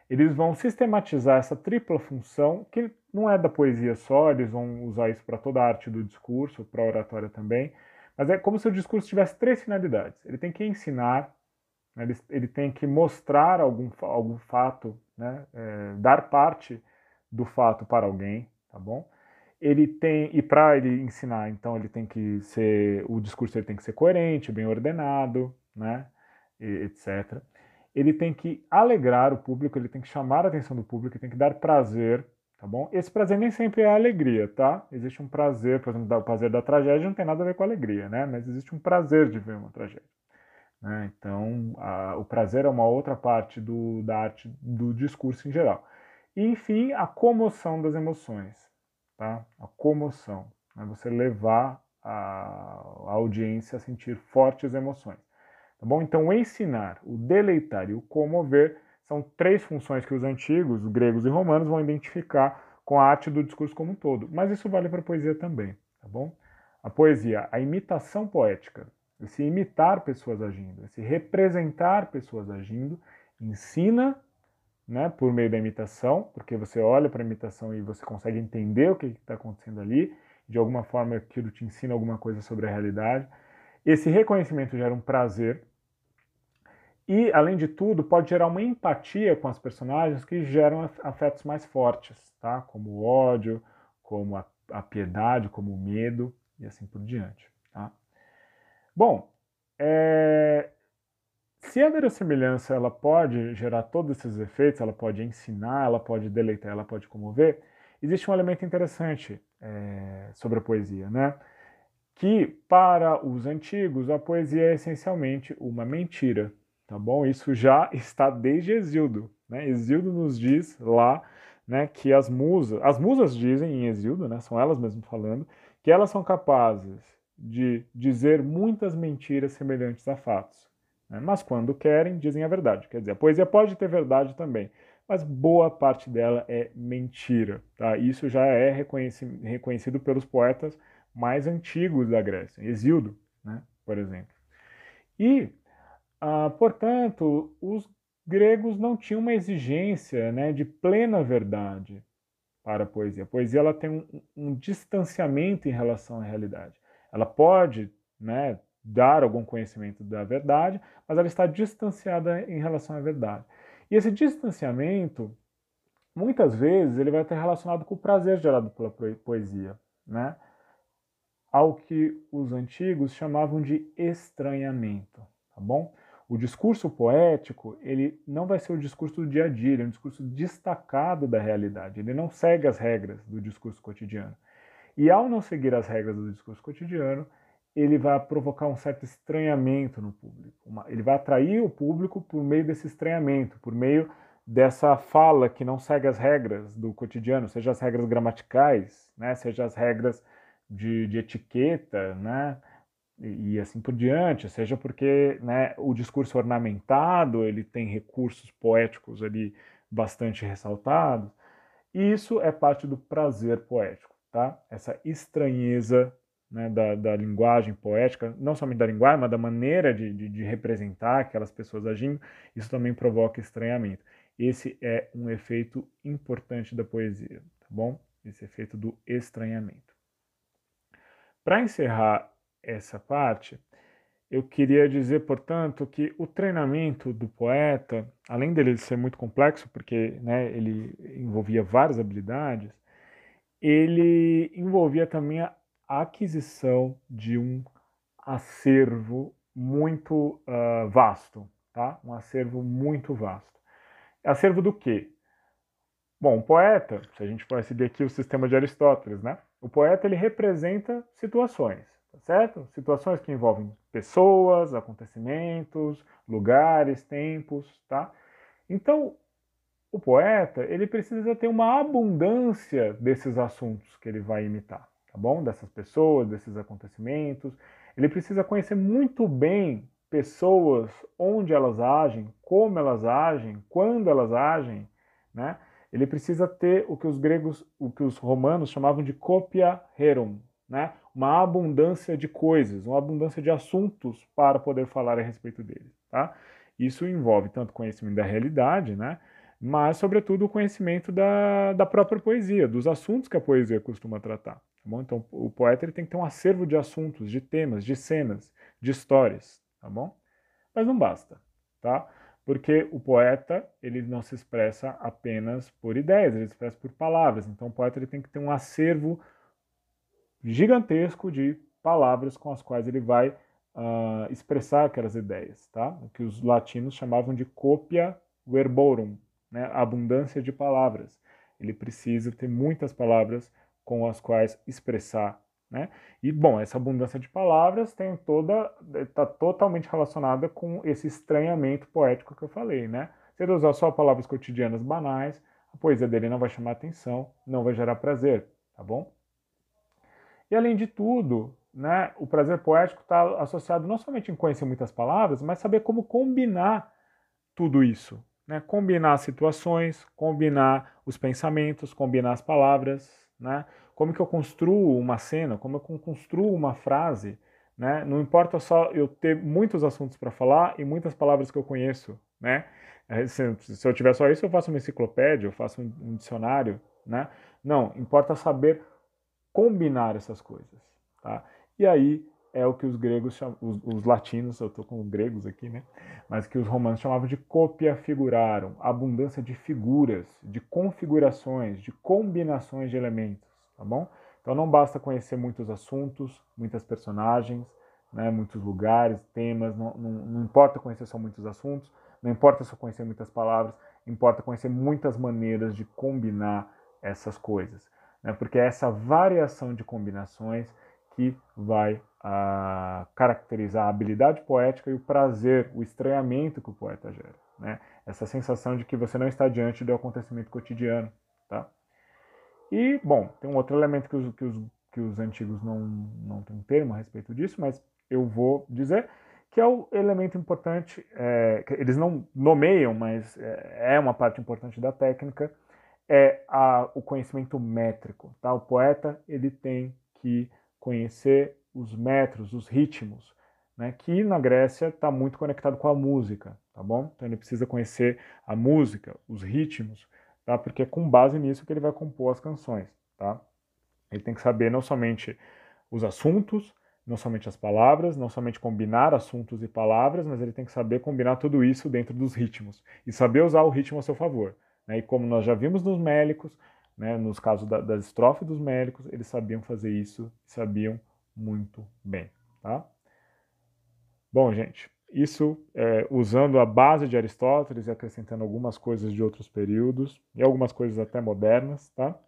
eles vão sistematizar essa tripla função, que não é da poesia só, eles vão usar isso para toda a arte do discurso, para a oratória também, mas é como se o discurso tivesse três finalidades. Ele tem que ensinar? Ele, ele tem que mostrar algum, algum fato, né? É, dar parte do fato para alguém, tá bom? Ele tem e para ele ensinar, então ele tem que ser o discurso ele tem que ser coerente, bem ordenado, né? E, etc. Ele tem que alegrar o público, ele tem que chamar a atenção do público, ele tem que dar prazer, tá bom? Esse prazer nem sempre é alegria, tá? Existe um prazer, por exemplo, o prazer da tragédia não tem nada a ver com alegria, né? Mas existe um prazer de ver uma tragédia. Né? Então, a, o prazer é uma outra parte do, da arte do discurso em geral. E, enfim, a comoção das emoções. Tá? A comoção. Né? Você levar a, a audiência a sentir fortes emoções. Tá bom? Então, ensinar, o deleitar e o comover são três funções que os antigos, os gregos e romanos, vão identificar com a arte do discurso como um todo. Mas isso vale para a poesia também, tá bom? A poesia, a imitação poética, esse imitar pessoas agindo, esse representar pessoas agindo, ensina, né, por meio da imitação, porque você olha para a imitação e você consegue entender o que está acontecendo ali, de alguma forma aquilo te ensina alguma coisa sobre a realidade. Esse reconhecimento gera um prazer e, além de tudo, pode gerar uma empatia com as personagens que geram afetos mais fortes, tá? como o ódio, como a, a piedade, como o medo e assim por diante. Tá? Bom, é, se a verossimilhança ela pode gerar todos esses efeitos, ela pode ensinar, ela pode deleitar, ela pode comover, existe um elemento interessante é, sobre a poesia, né? Que para os antigos a poesia é essencialmente uma mentira, tá bom? Isso já [laughs] está desde Exildo, né? Exildo nos diz lá, né, que as musas, as musas dizem em Exildo, né, são elas mesmas falando, que elas são capazes de dizer muitas mentiras semelhantes a fatos. Né? Mas quando querem, dizem a verdade. Quer dizer, a poesia pode ter verdade também, mas boa parte dela é mentira. Tá? Isso já é reconhecido pelos poetas mais antigos da Grécia, Exildo, né? por exemplo. E, ah, portanto, os gregos não tinham uma exigência né, de plena verdade para a poesia. A poesia ela tem um, um distanciamento em relação à realidade. Ela pode né, dar algum conhecimento da verdade, mas ela está distanciada em relação à verdade. E esse distanciamento, muitas vezes, ele vai estar relacionado com o prazer gerado pela poesia, né? Ao que os antigos chamavam de estranhamento, tá bom? O discurso poético, ele não vai ser o discurso do dia a dia, ele é um discurso destacado da realidade, ele não segue as regras do discurso cotidiano. E ao não seguir as regras do discurso cotidiano, ele vai provocar um certo estranhamento no público. Uma, ele vai atrair o público por meio desse estranhamento, por meio dessa fala que não segue as regras do cotidiano, seja as regras gramaticais, né, seja as regras de, de etiqueta, né, e, e, assim por diante, seja porque né, o discurso ornamentado ele tem recursos poéticos ali bastante ressaltados. E isso é parte do prazer poético, tá? Essa estranheza né, da, da, linguagem poética, não somente da linguagem, mas da maneira de, de, de, representar aquelas pessoas agindo, isso também provoca estranhamento. Esse é um efeito importante da poesia, tá bom? Esse efeito do estranhamento. Para encerrar essa parte, eu queria dizer, portanto, que o treinamento do poeta, além dele ser muito complexo, porque né, ele envolvia várias habilidades, ele envolvia também a aquisição de um acervo muito uh, vasto, tá? Um acervo muito vasto. Acervo do quê? Bom, um poeta, se a gente for seguir aqui o sistema de Aristóteles, né? O poeta ele representa situações, tá certo? Situações que envolvem pessoas, acontecimentos, lugares, tempos, tá? Então, o poeta, ele precisa ter uma abundância desses assuntos que ele vai imitar tá bom? Dessas pessoas, desses acontecimentos. Ele precisa conhecer muito bem pessoas, onde elas agem, como elas agem, quando elas agem, né? Ele precisa ter o que os gregos, o que os romanos chamavam de copia rerum, né? Uma abundância de coisas, uma abundância de assuntos para poder falar a respeito deles, tá? Isso envolve tanto conhecimento da realidade, né? Mas, sobretudo, o conhecimento da, da própria poesia, dos assuntos que a poesia costuma tratar. Tá bom? Então, o poeta ele tem que ter um acervo de assuntos, de temas, de cenas, de histórias, tá bom? Mas não basta, tá? Porque o poeta ele não se expressa apenas por ideias, ele se expressa por palavras. Então, o poeta ele tem que ter um acervo gigantesco de palavras com as quais ele vai uh, expressar aquelas ideias, tá? O que os latinos chamavam de copia verborum, né? A abundância de palavras. Ele precisa ter muitas palavras com as quais expressar. Né? E, bom, essa abundância de palavras tem toda está totalmente relacionada com esse estranhamento poético que eu falei. Né? Se ele usar só palavras cotidianas banais, a poesia dele não vai chamar atenção, não vai gerar prazer, tá bom? E além de tudo, né, o prazer poético está associado não somente em conhecer muitas palavras, mas saber como combinar tudo isso. Né? Combinar situações, combinar os pensamentos, combinar as palavras, né? Como que eu construo uma cena, como eu construo uma frase, Né? Não importa só eu ter muitos assuntos para falar e muitas palavras que eu conheço. Né? É, se, se, eu tiver só isso, eu faço uma enciclopédia, eu faço um, um dicionário. Né? Não, importa saber combinar essas coisas. Tá? E aí é o que os gregos chamam, os, os latinos, eu estou com os gregos aqui, né? Mas que os romanos chamavam de copia figuraram, abundância de figuras, de configurações, de combinações de elementos, tá bom? Então não basta conhecer muitos assuntos, muitas personagens, né, muitos lugares, temas, não, não, não importa conhecer só muitos assuntos, não importa só conhecer muitas palavras, importa conhecer muitas maneiras de combinar essas coisas, né, porque é essa variação de combinações que vai a, caracterizar a habilidade poética e o prazer, o estranhamento que o poeta gera, né, essa sensação de que você não está diante do acontecimento cotidiano, tá? E, bom, tem um outro elemento que os, que os, que os antigos não, não têm termo a respeito disso, mas eu vou dizer que é o elemento importante, é, eles não nomeiam, mas é, é uma parte importante da técnica, é a, o conhecimento métrico. Tá? O poeta ele tem que conhecer os metros, os ritmos, né? que na Grécia está muito conectado com a música, tá bom? Então ele precisa conhecer a música, os ritmos, tá? Porque é com base nisso que ele vai compor as canções, tá? Ele tem que saber não somente os assuntos, não somente as palavras, não somente combinar assuntos e palavras, mas ele tem que saber combinar tudo isso dentro dos ritmos e saber usar o ritmo a seu favor. Né? E como nós já vimos nos mélicos, né, nos casos da, das estrofes dos mélicos, eles sabiam fazer isso, sabiam muito bem. Tá? Bom, gente, isso é, usando a base de Aristóteles e acrescentando algumas coisas de outros períodos e algumas coisas até modernas, tá?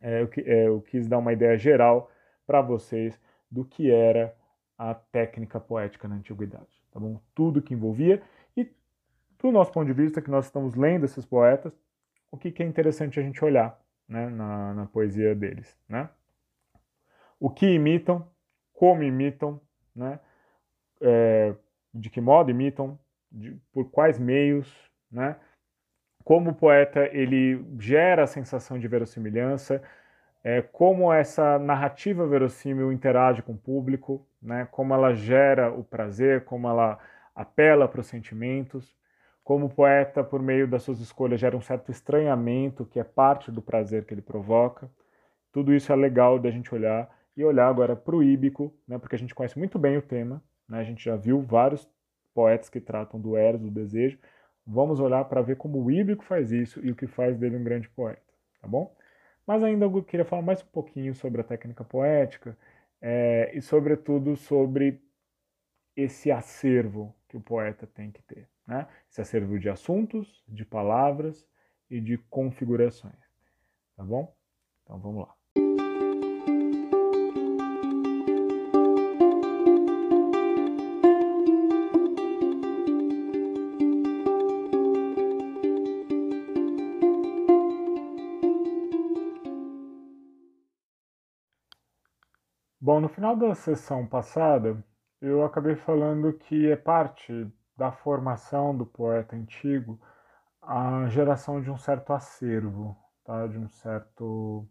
É, eu, é, eu quis dar uma ideia geral para vocês do que era a técnica poética na antiguidade, tá bom? Tudo que envolvia e do nosso ponto de vista que nós estamos lendo esses poetas, o que, que é interessante a gente olhar, né, na, na poesia deles, né? O que imitam, como imitam, né? É, de que modo imitam, de, por quais meios, né? Como o poeta ele gera a sensação de verossimilhança, é, como essa narrativa verossímil interage com o público, né? Como ela gera o prazer, como ela apela para os sentimentos, como o poeta, por meio das suas escolhas, gera um certo estranhamento que é parte do prazer que ele provoca. Tudo isso é legal da gente olhar e olhar agora para o híbico, né? Porque a gente conhece muito bem o tema, né? A gente já viu vários poetas que tratam do eros, do desejo. Vamos olhar para ver como o híbrico faz isso e o que faz dele um grande poeta, tá bom? Mas ainda eu queria falar mais um pouquinho sobre a técnica poética é, e, sobretudo, sobre esse acervo que o poeta tem que ter. Né? Esse acervo de assuntos, de palavras e de configurações. Tá bom? Então vamos lá. Bom, no final da sessão passada, eu acabei falando que é parte da formação do poeta antigo a geração de um certo acervo, tá? de um certo,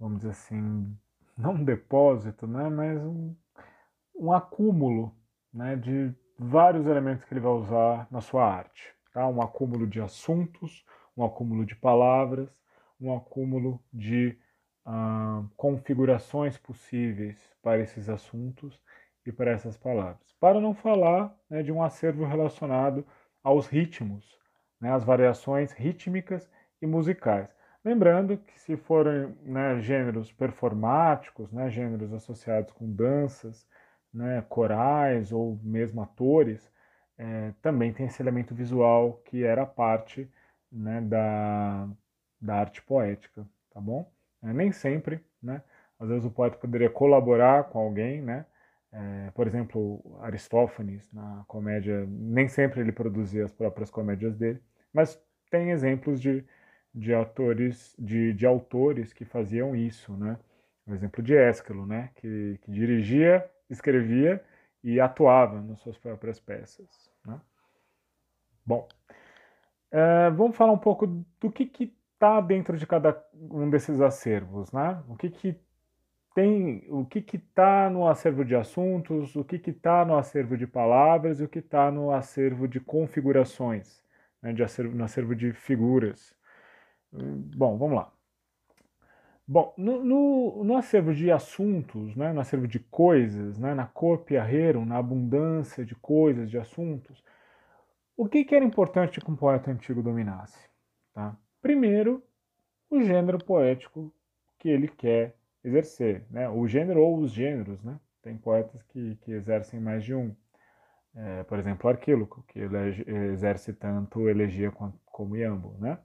vamos dizer assim, não um depósito, né? mas um, um acúmulo né? de vários elementos que ele vai usar na sua arte. Tá? Um acúmulo de assuntos, um acúmulo de palavras, um acúmulo de ah, configurações possíveis para esses assuntos e para essas palavras. Para não falar né, de um acervo relacionado aos ritmos, né, variações rítmicas e musicais. Lembrando que se forem né, gêneros performáticos, né, gêneros associados com danças, né, corais ou mesmo atores, é, também tem esse elemento visual que era parte né, da, da arte poética, tá bom? É, nem sempre, né? Às vezes o poeta poderia colaborar com alguém, né? É, por exemplo, Aristófanes, na comédia, nem sempre ele produzia as próprias comédias dele, mas tem exemplos de, de autores, de, de autores que faziam isso, né? O exemplo de Ésquilo, né? Que, que dirigia, escrevia e atuava nas suas próprias peças, né? Bom, é, vamos falar um pouco do que, que está dentro de cada um desses acervos, né? O que, que tem o que está no acervo de assuntos, o que está no acervo de palavras e o que está no acervo de configurações, né, de acervo, no acervo de figuras. Bom, vamos lá. Bom, no, no, no, acervo de assuntos, né, no acervo de coisas, né, na copiarreiro, na abundância de coisas, de assuntos, o que, que era importante que um poeta antigo dominasse? Tá? Primeiro, o gênero poético que ele quer exercer, né? o gênero ou os gêneros. Né? Tem poetas que, que exercem mais de um. É, por exemplo, Arquíloco, que elege, exerce tanto elegia como iambo. Né?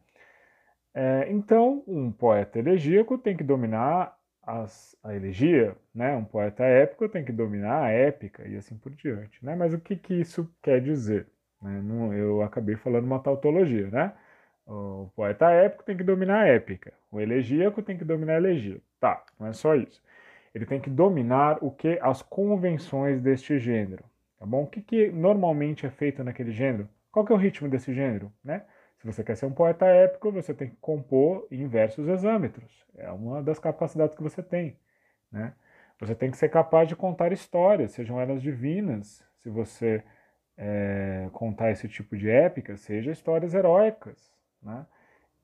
É, então, um poeta elegíaco tem que dominar as, a elegia, né? um poeta épico tem que dominar a épica e assim por diante. Né? Mas o que, que isso quer dizer? Né? Não, eu acabei falando uma tautologia, né? O poeta épico tem que dominar a épica, o elegíaco tem que dominar a elegia. Tá, não é só isso. Ele tem que dominar o que as convenções deste gênero, tá bom? O que, que normalmente é feito naquele gênero? Qual que é o ritmo desse gênero, né? Se você quer ser um poeta épico, você tem que compor em versos exâmetros. É uma das capacidades que você tem, né? Você tem que ser capaz de contar histórias, sejam elas divinas. Se você é, contar esse tipo de épica, seja histórias heróicas, né?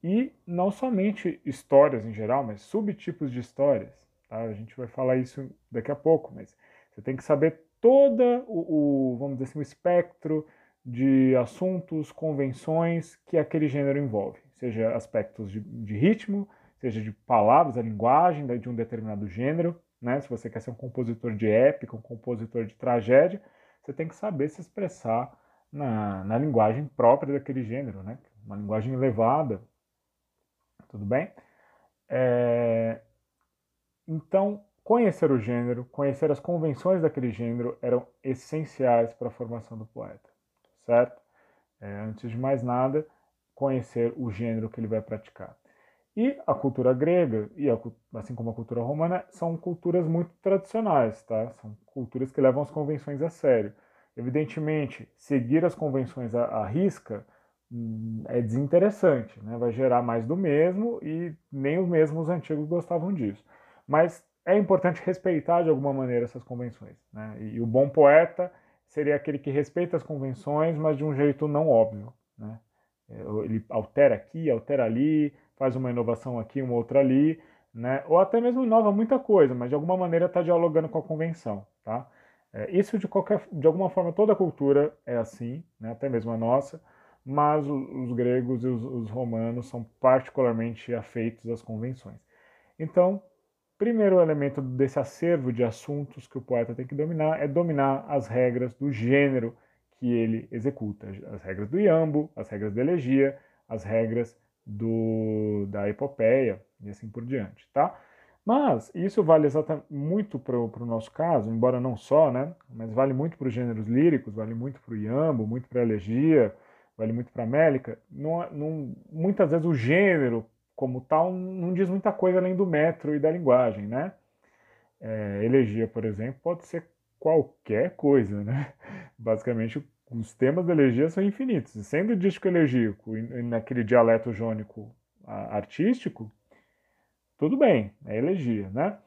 E não somente histórias em geral, mas subtipos de histórias. Tá? A gente vai falar isso daqui a pouco, mas você tem que saber todo o, o, vamos dizer assim, o espectro de assuntos, convenções que aquele gênero envolve, seja aspectos de, de ritmo, seja de palavras, a linguagem de um determinado gênero, né? Se você quer ser um compositor de épica, um compositor de tragédia, você tem que saber se expressar na, na linguagem própria daquele gênero, né? Uma linguagem elevada, tudo bem? É... Então, conhecer o gênero, conhecer as convenções daquele gênero eram essenciais para a formação do poeta, certo? É, antes de mais nada, conhecer o gênero que ele vai praticar. E a cultura grega, e a, assim como a cultura romana, são culturas muito tradicionais, tá? São culturas que levam as convenções a sério. Evidentemente, seguir as convenções à, à risca é desinteressante, né? vai gerar mais do mesmo e nem os mesmos antigos gostavam disso. Mas é importante respeitar de alguma maneira essas convenções. Né? E, o bom poeta seria aquele que respeita as convenções, mas de um jeito não óbvio. Né? É, ele altera aqui, altera ali, faz uma inovação aqui, uma outra ali, né? ou até mesmo inova muita coisa, mas de alguma maneira está dialogando com a convenção. Tá? É, isso de qualquer, de alguma forma toda cultura é assim, né? até mesmo a nossa, mas os, os gregos e os, os, romanos são particularmente afeitos às convenções. Então, primeiro elemento desse acervo de assuntos que o poeta tem que dominar é dominar as regras do gênero que ele executa, as regras do iambo, as regras da elegia, as regras do, da epopeia e assim por diante, tá? Mas isso vale exatamente muito para o nosso caso, embora não só, né? Mas vale muito para os gêneros líricos, vale muito para o iambo, muito para a elegia, vale muito para a mélica. Não, não, muitas vezes o gênero como tal não diz muita coisa além do metro e da linguagem, né? É, elegia, por exemplo, pode ser qualquer coisa, né? [laughs] Basicamente, os temas da elegia são infinitos. Sendo dístico elegíaco e naquele dialeto jônico artístico, tudo bem, é elegia, né?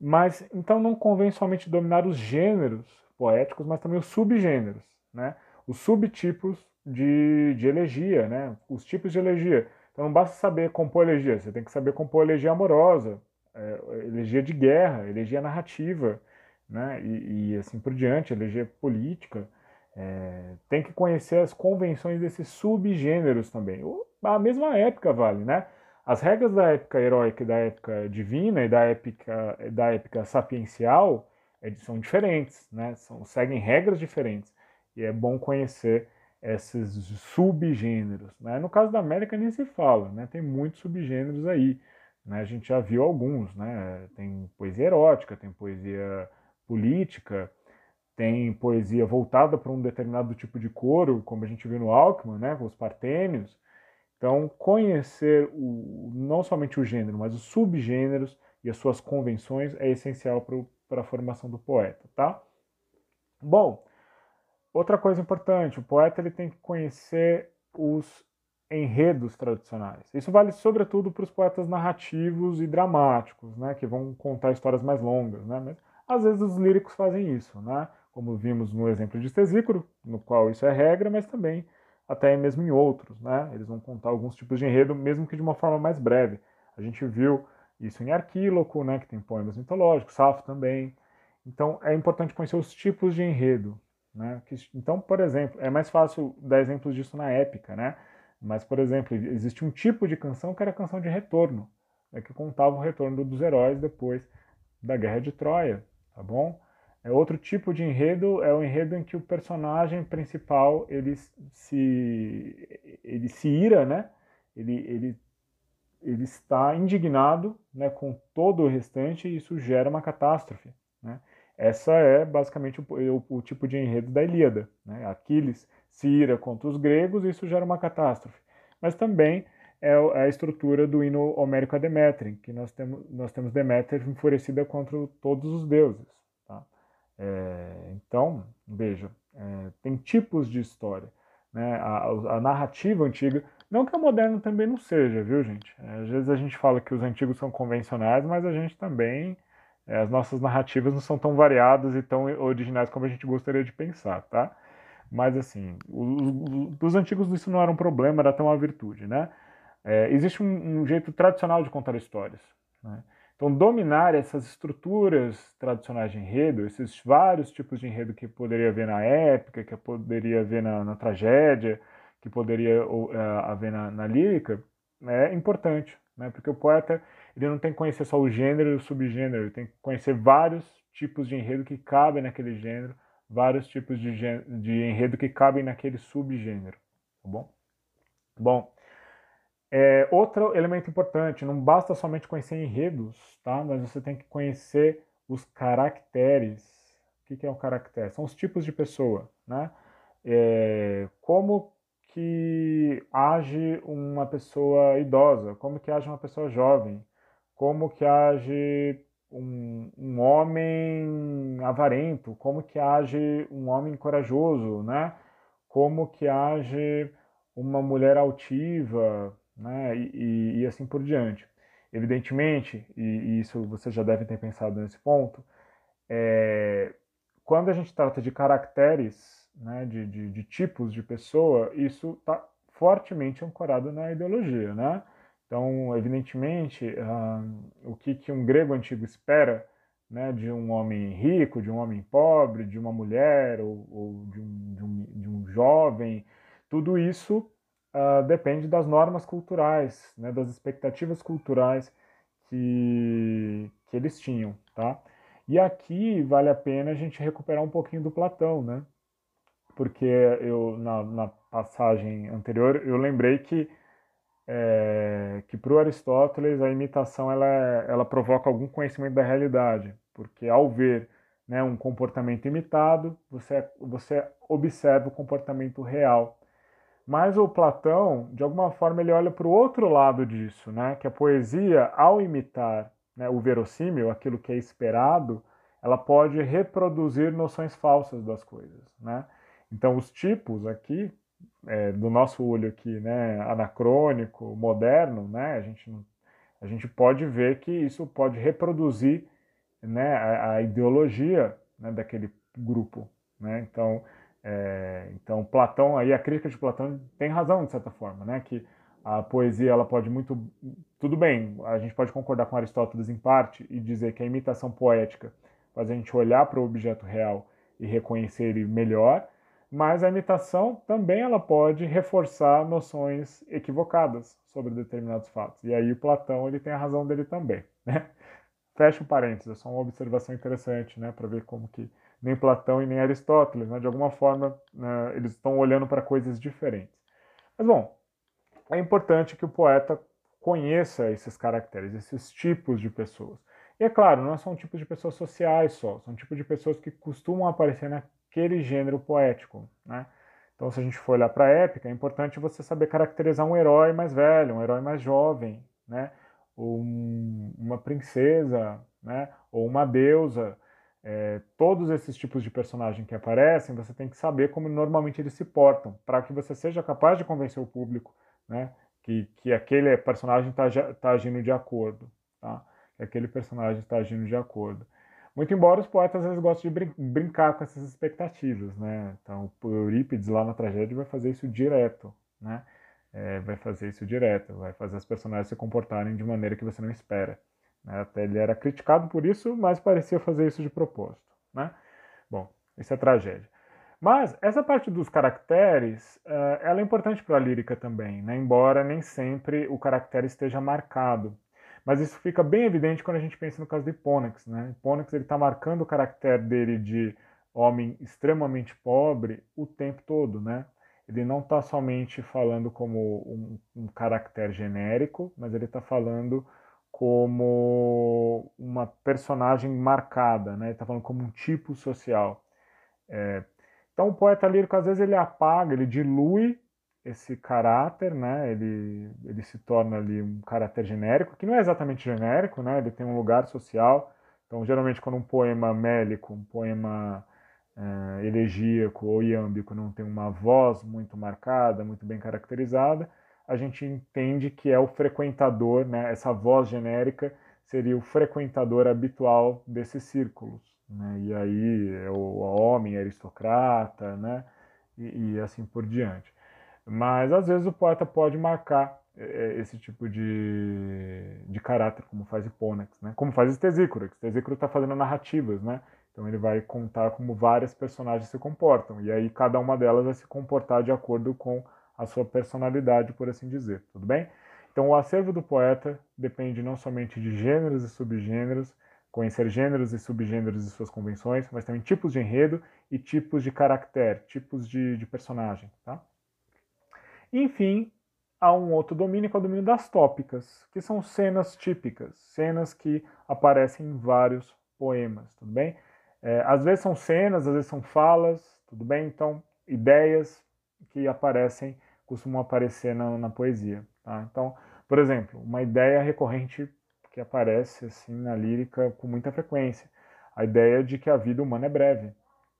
Mas então não convém somente dominar os gêneros poéticos, mas também os subgêneros, né? Os subtipos de, de elegia, né? Os tipos de elegia. Então não basta saber compor elegia, você tem que saber compor elegia amorosa, é, elegia de guerra, elegia narrativa, né? E, e assim por diante, elegia política. É, tem que conhecer as convenções desses subgêneros também. A mesma época vale, né? As regras da época heróica e da época divina e da época, da época sapiencial são diferentes, né? São, seguem regras diferentes. E é bom conhecer esses subgêneros. Né? No caso da América nem se fala, né? tem muitos subgêneros aí. Né? A gente já viu alguns, né? tem poesia erótica, tem poesia política, tem poesia voltada para um determinado tipo de coro, como a gente viu no Alckmin, né? com os partênios. Então, conhecer o, não somente o gênero, mas os subgêneros e as suas convenções é essencial para a formação do poeta, tá? Bom, outra coisa importante, o poeta ele tem que conhecer os enredos tradicionais. Isso vale sobretudo para os poetas narrativos e dramáticos, né, que vão contar histórias mais longas, né, mas às vezes os líricos fazem isso, né, como vimos no exemplo de Tesícoro, no qual isso é regra, mas também até mesmo em outros, né, eles vão contar alguns tipos de enredo, mesmo que de uma forma mais breve. A gente viu isso em Arquíloco, né, que tem poemas mitológicos, Safo também. Então é importante conhecer os tipos de enredo. Né? Então, por exemplo, é mais fácil dar exemplos disso na épica, né? Mas, por exemplo, existe um tipo de canção que era a canção de retorno, né, que contava o retorno dos heróis depois da Guerra de Troia, tá bom? É outro tipo de enredo é o enredo em que o personagem principal ele se ele se ira, né? Ele, ele ele está indignado né, com todo o restante e isso gera uma catástrofe. Né? Essa é basicamente o, o, o, tipo de enredo da Ilíada. Né? Aquiles se ira contra os gregos e isso gera uma catástrofe. Mas também é, é a estrutura do hino homérico a Deméter, que nós temos, nós temos Deméter enfurecida contra todos os deuses. Tá? É, então, veja, é, tem tipos de história. Né? A, a, narrativa antiga não que o moderno também não seja, viu, gente? Às vezes a gente fala que os antigos são convencionais, mas a gente também. É, as nossas narrativas não são tão variadas e tão originais como a gente gostaria de pensar, tá? Mas, assim, os, os antigos isso não era um problema, era até uma virtude, né? É, existe um, um, jeito tradicional de contar histórias. Né? Então, dominar essas estruturas tradicionais de enredo, esses vários tipos de enredo que poderia haver na épica, que poderia haver na, na tragédia, que poderia uh, haver na, na lírica é importante, né? porque o poeta ele não tem que conhecer só o gênero e o subgênero, ele tem que conhecer vários tipos de enredo que cabem naquele gênero, vários tipos de, de enredo que cabem naquele subgênero, tá bom? Bom, é, outro elemento importante, não basta somente conhecer enredos, tá? Mas você tem que conhecer os caracteres. O que, que é um caractere? São os tipos de pessoa, né? É, como que age uma pessoa idosa, como que age uma pessoa jovem, como que age um, um homem avarento, como que age um homem corajoso, né? Como que age uma mulher altiva, né? E, e, e assim por diante. Evidentemente, e, e, isso você já deve ter pensado nesse ponto, é, quando a gente trata de caracteres né, de, de, de tipos de pessoa, isso está fortemente ancorado na ideologia, né? Então, evidentemente, uh, o que, que um grego antigo espera né, de um homem rico, de um homem pobre, de uma mulher ou, ou de, um, de, um, de, um, jovem, tudo isso uh, depende das normas culturais, né, das expectativas culturais que, que eles tinham, tá? E aqui vale a pena a gente recuperar um pouquinho do Platão, né? porque eu na, na passagem anterior eu lembrei que é, que para o Aristóteles a imitação ela, ela provoca algum conhecimento da realidade, porque ao ver né, um comportamento imitado, você, você observa o comportamento real. Mas o Platão, de alguma forma, ele olha para o outro lado disso, né, que a poesia, ao imitar né, o verossímil, aquilo que é esperado, ela pode reproduzir noções falsas das coisas, né? Então, os tipos aqui, é, do nosso olho aqui, né, anacrônico, moderno, né, a gente, a gente pode ver que isso pode reproduzir né, a, a ideologia né, daquele grupo. Né? Então, é, então, Platão, aí a crítica de Platão tem razão, de certa forma, né, que a poesia ela pode muito tudo bem a gente pode concordar com Aristóteles em parte e dizer que a imitação poética faz a gente olhar para o objeto real e reconhecer ele melhor mas a imitação também ela pode reforçar noções equivocadas sobre determinados fatos. E aí o Platão ele tem a razão dele também. Né? [laughs] Fecha o parênteses, é só uma observação interessante né, para ver como que nem Platão e nem Aristóteles, né, de alguma forma, né, eles estão olhando para coisas diferentes. Mas, bom, é importante que o poeta conheça esses caracteres, esses tipos de pessoas. E é claro, não são tipos de pessoas sociais só, são tipos de pessoas que costumam aparecer na aquele gênero poético, né? Então, se a gente for olhar para a épica, é importante você saber caracterizar um herói mais velho, um herói mais jovem, né? Um, uma princesa, né? Ou uma deusa. É, todos esses tipos de personagem que aparecem, você tem que saber como normalmente eles se portam, para que você seja capaz de convencer o público né? Que, que aquele personagem está tá agindo de acordo, tá? Que aquele personagem está agindo de acordo. Muito embora os poetas às vezes gostem de brin brincar com essas expectativas, né? Então, o Eurípides lá na tragédia vai fazer isso direto, né? É, vai fazer isso direto, vai fazer as personagens se comportarem de maneira que você não espera. Né? Até ele era criticado por isso, mas parecia fazer isso de propósito, né? Bom, isso é tragédia. Mas essa parte dos caracteres, uh, ela é importante para a lírica também, né? embora nem sempre o caractere esteja marcado. Mas isso fica bem evidente quando a gente pensa no caso de Hipponax. Né? Hipponax está marcando o caractere dele de homem extremamente pobre o tempo todo. Né? Ele não está somente falando como um, um caractere genérico, mas ele está falando como uma personagem marcada, né? Ele está falando como um tipo social. É, então o poeta lírico às vezes ele apaga, ele dilui esse caráter, né? Ele, ele se torna ali um caráter genérico, que não é exatamente genérico, né? Ele tem um lugar social. Então, geralmente, quando um poema mélico, um poema é, elegíaco ou iâmbico não tem uma voz muito marcada, muito bem caracterizada, a gente entende que é o frequentador, né? Essa voz genérica seria o frequentador habitual desses círculos, né? E aí é o homem aristocrata, né? E, e assim por diante. Mas às vezes o poeta pode marcar é, é, esse tipo de, de caráter, como faz Hipponax, né? como faz Estesícoro. Estesícoro está fazendo narrativas, né? então ele vai contar como várias personagens se comportam, e aí cada uma delas vai se comportar de acordo com a sua personalidade, por assim dizer, tudo bem? Então o acervo do poeta depende não somente de gêneros e subgêneros, conhecer gêneros e subgêneros e suas convenções, mas também tipos de enredo e tipos de caractere, tipos de, de personagem, tá? Enfim, há um outro domínio que é o domínio das tópicas, que são cenas típicas, cenas que aparecem em vários poemas, tudo bem? É, às vezes são cenas, às vezes são falas, tudo bem? Então, ideias que aparecem, costumam aparecer na, na poesia. Tá? Então, por exemplo, uma ideia recorrente que aparece assim na lírica com muita frequência, a ideia de que a vida humana é breve,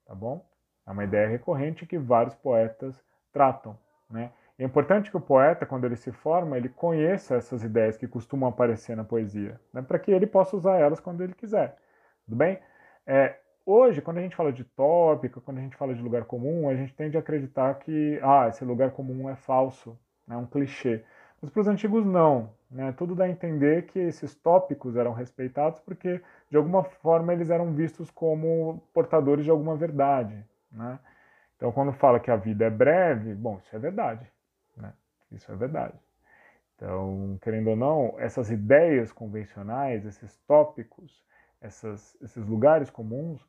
tá bom? É uma ideia recorrente que vários poetas tratam, né? É importante que o poeta, quando ele se forma, ele conheça essas ideias que costumam aparecer na poesia, né, para que ele possa usar elas quando ele quiser. Tudo bem? É, hoje, quando a gente fala de tópico, quando a gente fala de lugar comum, a gente tende a acreditar que ah, esse lugar comum é falso, é um clichê. Mas para os antigos, não. Né? Tudo dá a entender que esses tópicos eram respeitados porque, de alguma forma, eles eram vistos como portadores de alguma verdade. Né? Então, quando fala que a vida é breve, bom, isso é verdade. Isso é verdade. Então, querendo ou não, essas ideias convencionais, esses tópicos, essas, esses lugares comuns,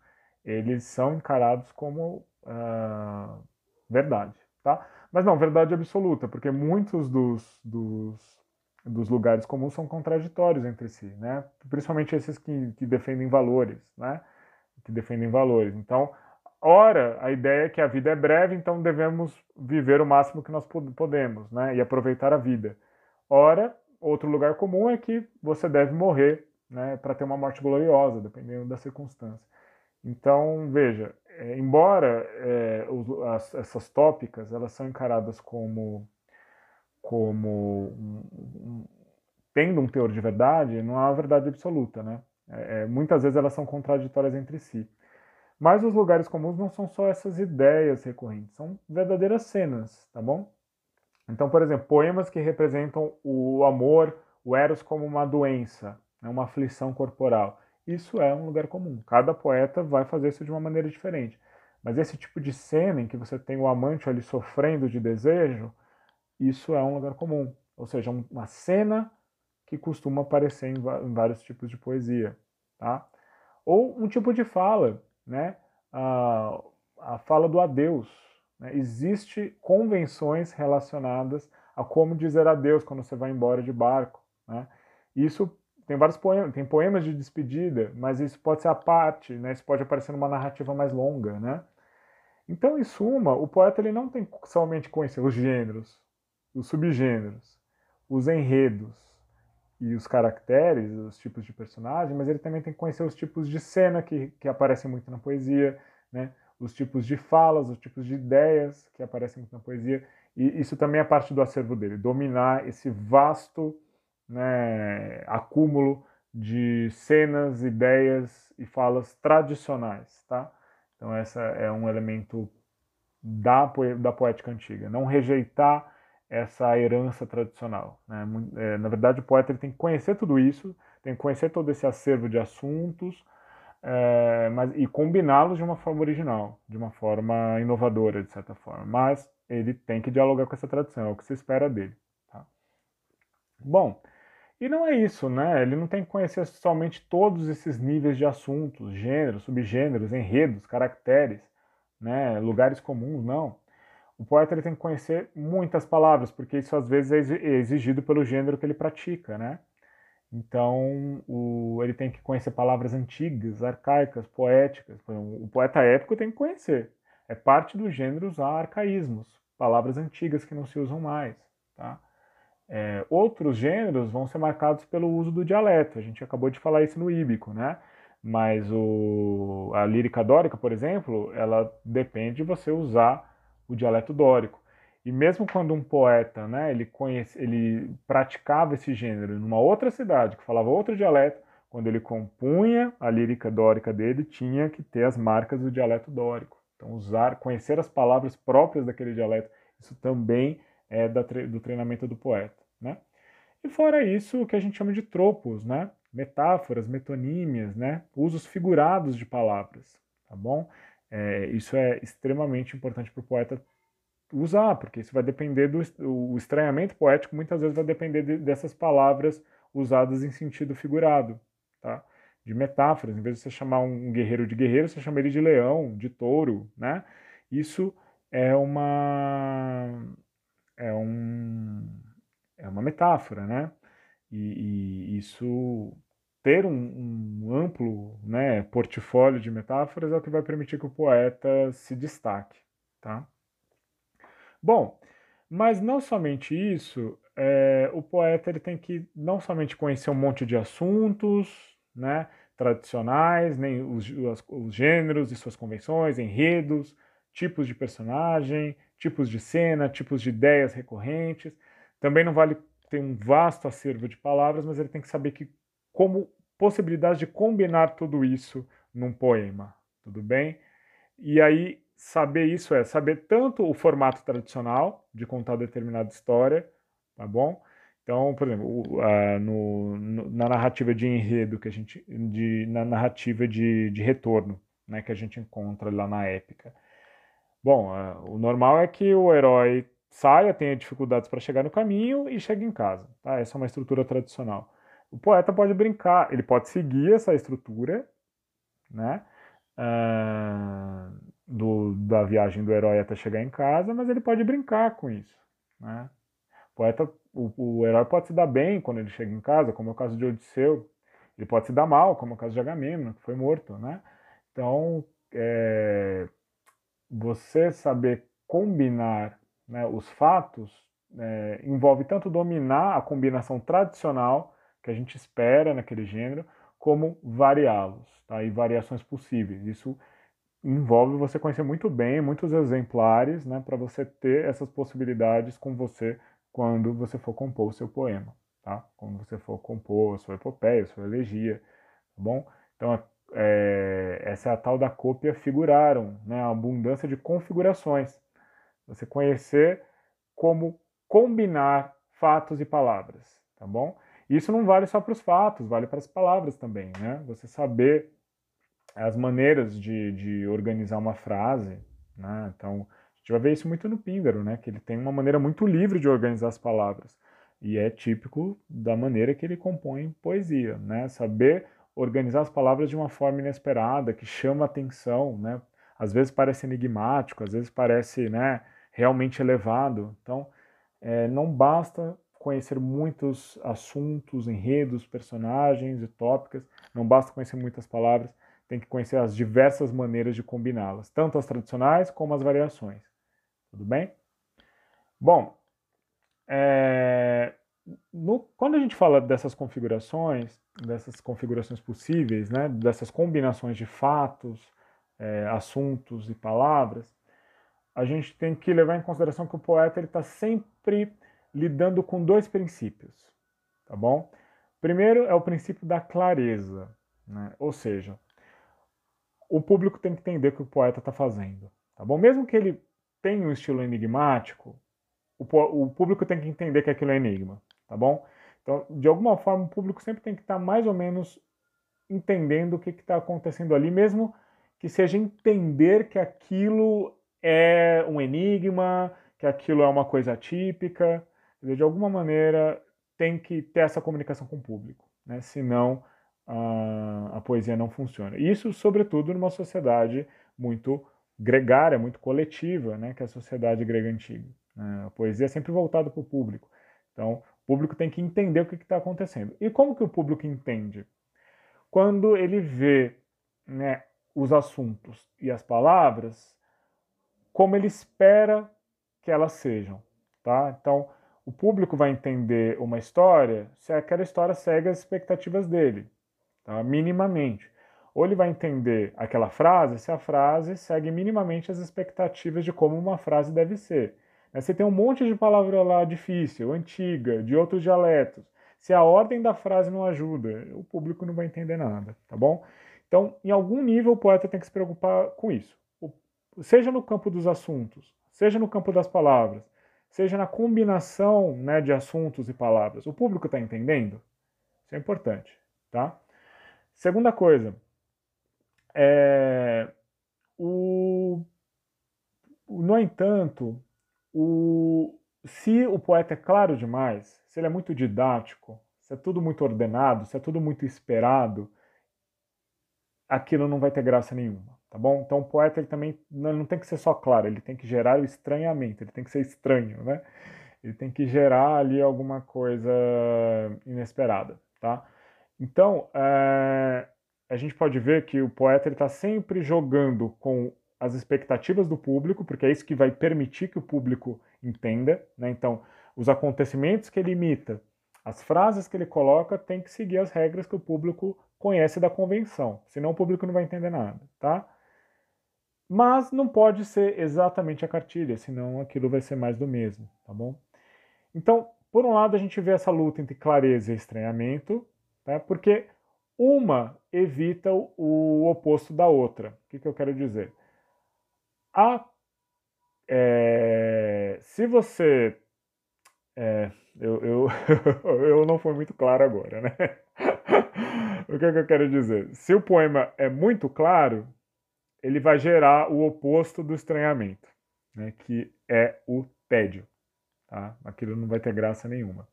eles são encarados como uh, verdade, tá? Mas não, verdade absoluta, porque muitos dos, dos, dos, lugares comuns são contraditórios entre si, né? Principalmente esses que, que defendem valores, né? Que defendem valores. Então, Ora, a ideia é que a vida é breve, então devemos viver o máximo que nós podemos, né? E aproveitar a vida. Ora, outro lugar comum é que você deve morrer, né? Para ter uma morte gloriosa, dependendo da circunstância. Então, veja, é, embora é, os, as, essas tópicas elas são encaradas como como um, um, tendo um teor de verdade, não uma verdade absoluta, né? É, é muitas vezes elas são contraditórias entre si. Mas os lugares comuns não são só essas ideias recorrentes, são verdadeiras cenas, tá bom? Então, por exemplo, poemas que representam o amor, o eros como uma doença, né, uma aflição corporal. Isso é um lugar comum. Cada poeta vai fazer isso de uma maneira diferente. Mas esse tipo de cena em que você tem o amante ali sofrendo de desejo, isso é um lugar comum. Ou seja, uma cena que costuma aparecer em vários tipos de poesia. Tá? Ou um tipo de fala né, a, a fala do adeus. Né? Existem convenções relacionadas a como dizer adeus quando você vai embora de barco. Né? Isso tem vários poemas, tem poemas de despedida, mas isso pode ser a parte, né? isso pode aparecer numa narrativa mais longa. Né? Então, em suma, o poeta ele não tem somente conhecer os gêneros, os subgêneros, os enredos, e os caracteres, os tipos de personagem, mas ele também tem que conhecer os tipos de cena que, que aparecem muito na poesia, né? os tipos de falas, os tipos de ideias que aparecem muito na poesia. E isso também é parte do acervo dele, dominar esse vasto né, acúmulo de cenas, ideias e falas tradicionais, tá? Então essa é um elemento da, da poética antiga, não rejeitar essa herança tradicional. Né? É, na verdade, o poeta ele tem que conhecer tudo isso, tem que conhecer todo esse acervo de assuntos é, mas, e combiná-los de uma forma original, de uma forma inovadora, de certa forma. Mas ele tem que dialogar com essa tradição, é o que se espera dele. Tá? Bom, e não é isso, né? Ele não tem que conhecer somente todos esses níveis de assuntos, gêneros, subgêneros, enredos, caracteres, né? lugares comuns, não. O poeta ele tem que conhecer muitas palavras, porque isso às vezes é, é exigido pelo gênero que ele pratica, né? Então, o, ele tem que conhecer palavras antigas, arcaicas, poéticas. O poeta épico tem que conhecer. É parte do gênero usar arcaísmos, palavras antigas que não se usam mais. Tá? É, outros gêneros vão ser marcados pelo uso do dialeto. A gente acabou de falar isso no íbico, né? Mas o, a lírica dórica, por exemplo, ela depende de você usar o dialeto dórico. E mesmo quando um poeta, né, ele, conhece, ele praticava esse gênero numa outra cidade, que falava outro dialeto, quando ele compunha a lírica dórica dele, tinha que ter as marcas do dialeto dórico. Então, usar, conhecer as palavras próprias daquele dialeto, isso também é da, do treinamento do poeta, né? E fora isso, o que a gente chama de tropos, né? Metáforas, metonímias, né? Usos figurados de palavras, tá bom? É, isso é extremamente importante para o poeta usar, porque isso vai depender do o estranhamento poético, muitas vezes vai depender de, dessas palavras usadas em sentido figurado, tá? De metáforas, em vez de você chamar um guerreiro de guerreiro, você chama ele de leão, de touro, né? Isso é uma é um é uma metáfora, né? E, e isso ter um, um, amplo né, portfólio de metáforas é o que vai permitir que o poeta se destaque, tá? Bom, mas não somente isso, é, o poeta ele tem que não somente conhecer um monte de assuntos né, tradicionais, nem os, os, os gêneros e suas convenções, enredos, tipos de personagem, tipos de cena, tipos de ideias recorrentes. Também não vale ter um vasto acervo de palavras, mas ele tem que saber que como possibilidade de combinar tudo isso num poema, tudo bem? E aí saber isso é saber tanto o formato tradicional de contar determinada história, tá bom? Então, por exemplo, no, no, na narrativa de enredo que a gente, de, na narrativa de, de retorno, né, que a gente encontra lá na épica. Bom, o normal é que o herói saia, tenha dificuldades para chegar no caminho e chegue em casa. Tá? Essa é uma estrutura tradicional. O poeta pode brincar, ele pode seguir essa estrutura, né? Uh, do, da viagem do herói até chegar em casa, mas ele pode brincar com isso. Né? O, poeta, o, o herói pode se dar bem quando ele chega em casa, como é o caso de Odisseu. Ele pode se dar mal, como é o caso de Agamemnon, que foi morto. Né? Então, é, você saber combinar né, os fatos é, envolve tanto dominar a combinação tradicional que a gente espera naquele gênero, como variá-los, tá? e variações possíveis. Isso envolve você conhecer muito bem muitos exemplares, né, para você ter essas possibilidades com você quando você for compor o seu poema, tá? Quando você for compor a sua epopeia, a sua elegia, tá bom? Então, é, essa é a tal da cópia figuraram, né, a abundância de configurações. Você conhecer como combinar fatos e palavras, tá bom? Isso não vale só para os fatos, vale para as palavras também, né? Você saber as maneiras de, de organizar uma frase, né? Então, a gente vai ver isso muito no Píndaro, né? Que ele tem uma maneira muito livre de organizar as palavras. E é típico da maneira que ele compõe poesia, né? Saber organizar as palavras de uma forma inesperada, que chama atenção, né? Às vezes parece enigmático, às vezes parece, né, realmente elevado. Então, é, não basta conhecer muitos assuntos, enredos, personagens e tópicas, não basta conhecer muitas palavras, tem que conhecer as diversas maneiras de combiná-las, tanto as tradicionais como as variações. Tudo bem? Bom, é, no, quando a gente fala dessas configurações, dessas configurações possíveis, né, dessas combinações de fatos, é, assuntos e palavras, a gente tem que levar em consideração que o poeta está sempre lidando com dois princípios, tá bom? Primeiro é o princípio da clareza, né? ou seja, o público tem que entender o que o poeta está fazendo, tá bom? Mesmo que ele tenha um estilo enigmático, o, o, público tem que entender que aquilo é enigma, tá bom? Então, de alguma forma, o público sempre tem que estar tá mais ou menos entendendo o que está acontecendo ali, mesmo que seja entender que aquilo é um enigma, que aquilo é uma coisa típica. De alguma maneira, tem que ter essa comunicação com o público, né? senão a, a poesia não funciona. Isso, sobretudo, numa sociedade muito gregária, muito coletiva, né? que é a sociedade grega antiga. Né? A poesia é sempre voltada para o público. Então, o público tem que entender o que está acontecendo. E como que o público entende? Quando ele vê né, os assuntos e as palavras como ele espera que elas sejam, tá? Então, o público vai entender uma história se aquela história segue as expectativas dele, tá? minimamente. Ou ele vai entender aquela frase se a frase segue minimamente as expectativas de como uma frase deve ser. Né? Você tem um monte de palavra lá difícil, antiga, de outros dialetos. Se a ordem da frase não ajuda, o público não vai entender nada, tá bom? Então, em algum nível, o poeta tem que se preocupar com isso. Seja no campo dos assuntos, seja no campo das palavras, seja na combinação né, de assuntos e palavras. O público está entendendo? Isso é importante, tá? Segunda coisa, é, o, no entanto, o, se o poeta é claro demais, se ele é muito didático, se é tudo muito ordenado, se é tudo muito esperado, aquilo não vai ter graça nenhuma, tá bom? Então o poeta ele também não, tem que ser só claro, ele tem que gerar o estranhamento, ele tem que ser estranho, né? Ele tem que gerar ali alguma coisa inesperada, tá? Então, é, a gente pode ver que o poeta está sempre jogando com as expectativas do público, porque é isso que vai permitir que o público entenda. Né? Então, os acontecimentos que ele imita, as frases que ele coloca, tem que seguir as regras que o público conhece da convenção, senão o público não vai entender nada, tá? Mas não pode ser exatamente a cartilha, senão aquilo vai ser mais do mesmo, tá bom? Então, por um lado, a gente vê essa luta entre clareza e estranhamento, tá? porque uma evita o oposto da outra. O que, que eu quero dizer? A, é, se você. É, eu, eu, [laughs] eu não fui muito claro agora, né? [laughs] o que, que eu quero dizer? Se o poema é muito claro, ele vai gerar o oposto do estranhamento, né? que é o tédio. Tá? Aquilo não vai ter graça nenhuma.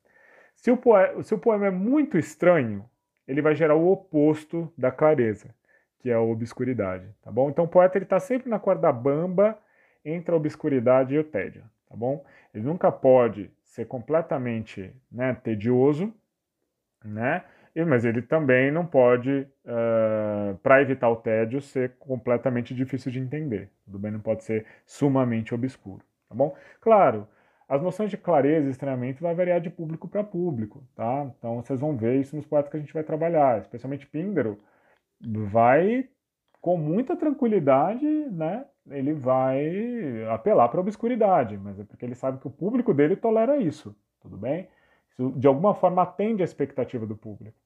Se o, poema, se o poema é muito estranho, ele vai gerar o oposto da clareza, que é a obscuridade, tá bom? Então o poeta ele está sempre na corda bamba entre a obscuridade e o tédio, tá bom? Ele nunca pode ser completamente né, tedioso, né? Mas ele também não pode, uh, para evitar o tédio, ser completamente difícil de entender. Tudo bem? Não pode ser sumamente obscuro, tá bom? Claro, as noções de clareza e estranhamento vai variar de público para público, tá? Então vocês vão ver isso nos poetas que a gente vai trabalhar, especialmente Píndaro vai com muita tranquilidade, né? Ele vai apelar para a obscuridade, mas é porque ele sabe que o público dele tolera isso, tudo bem? Isso de alguma forma atende a expectativa do público.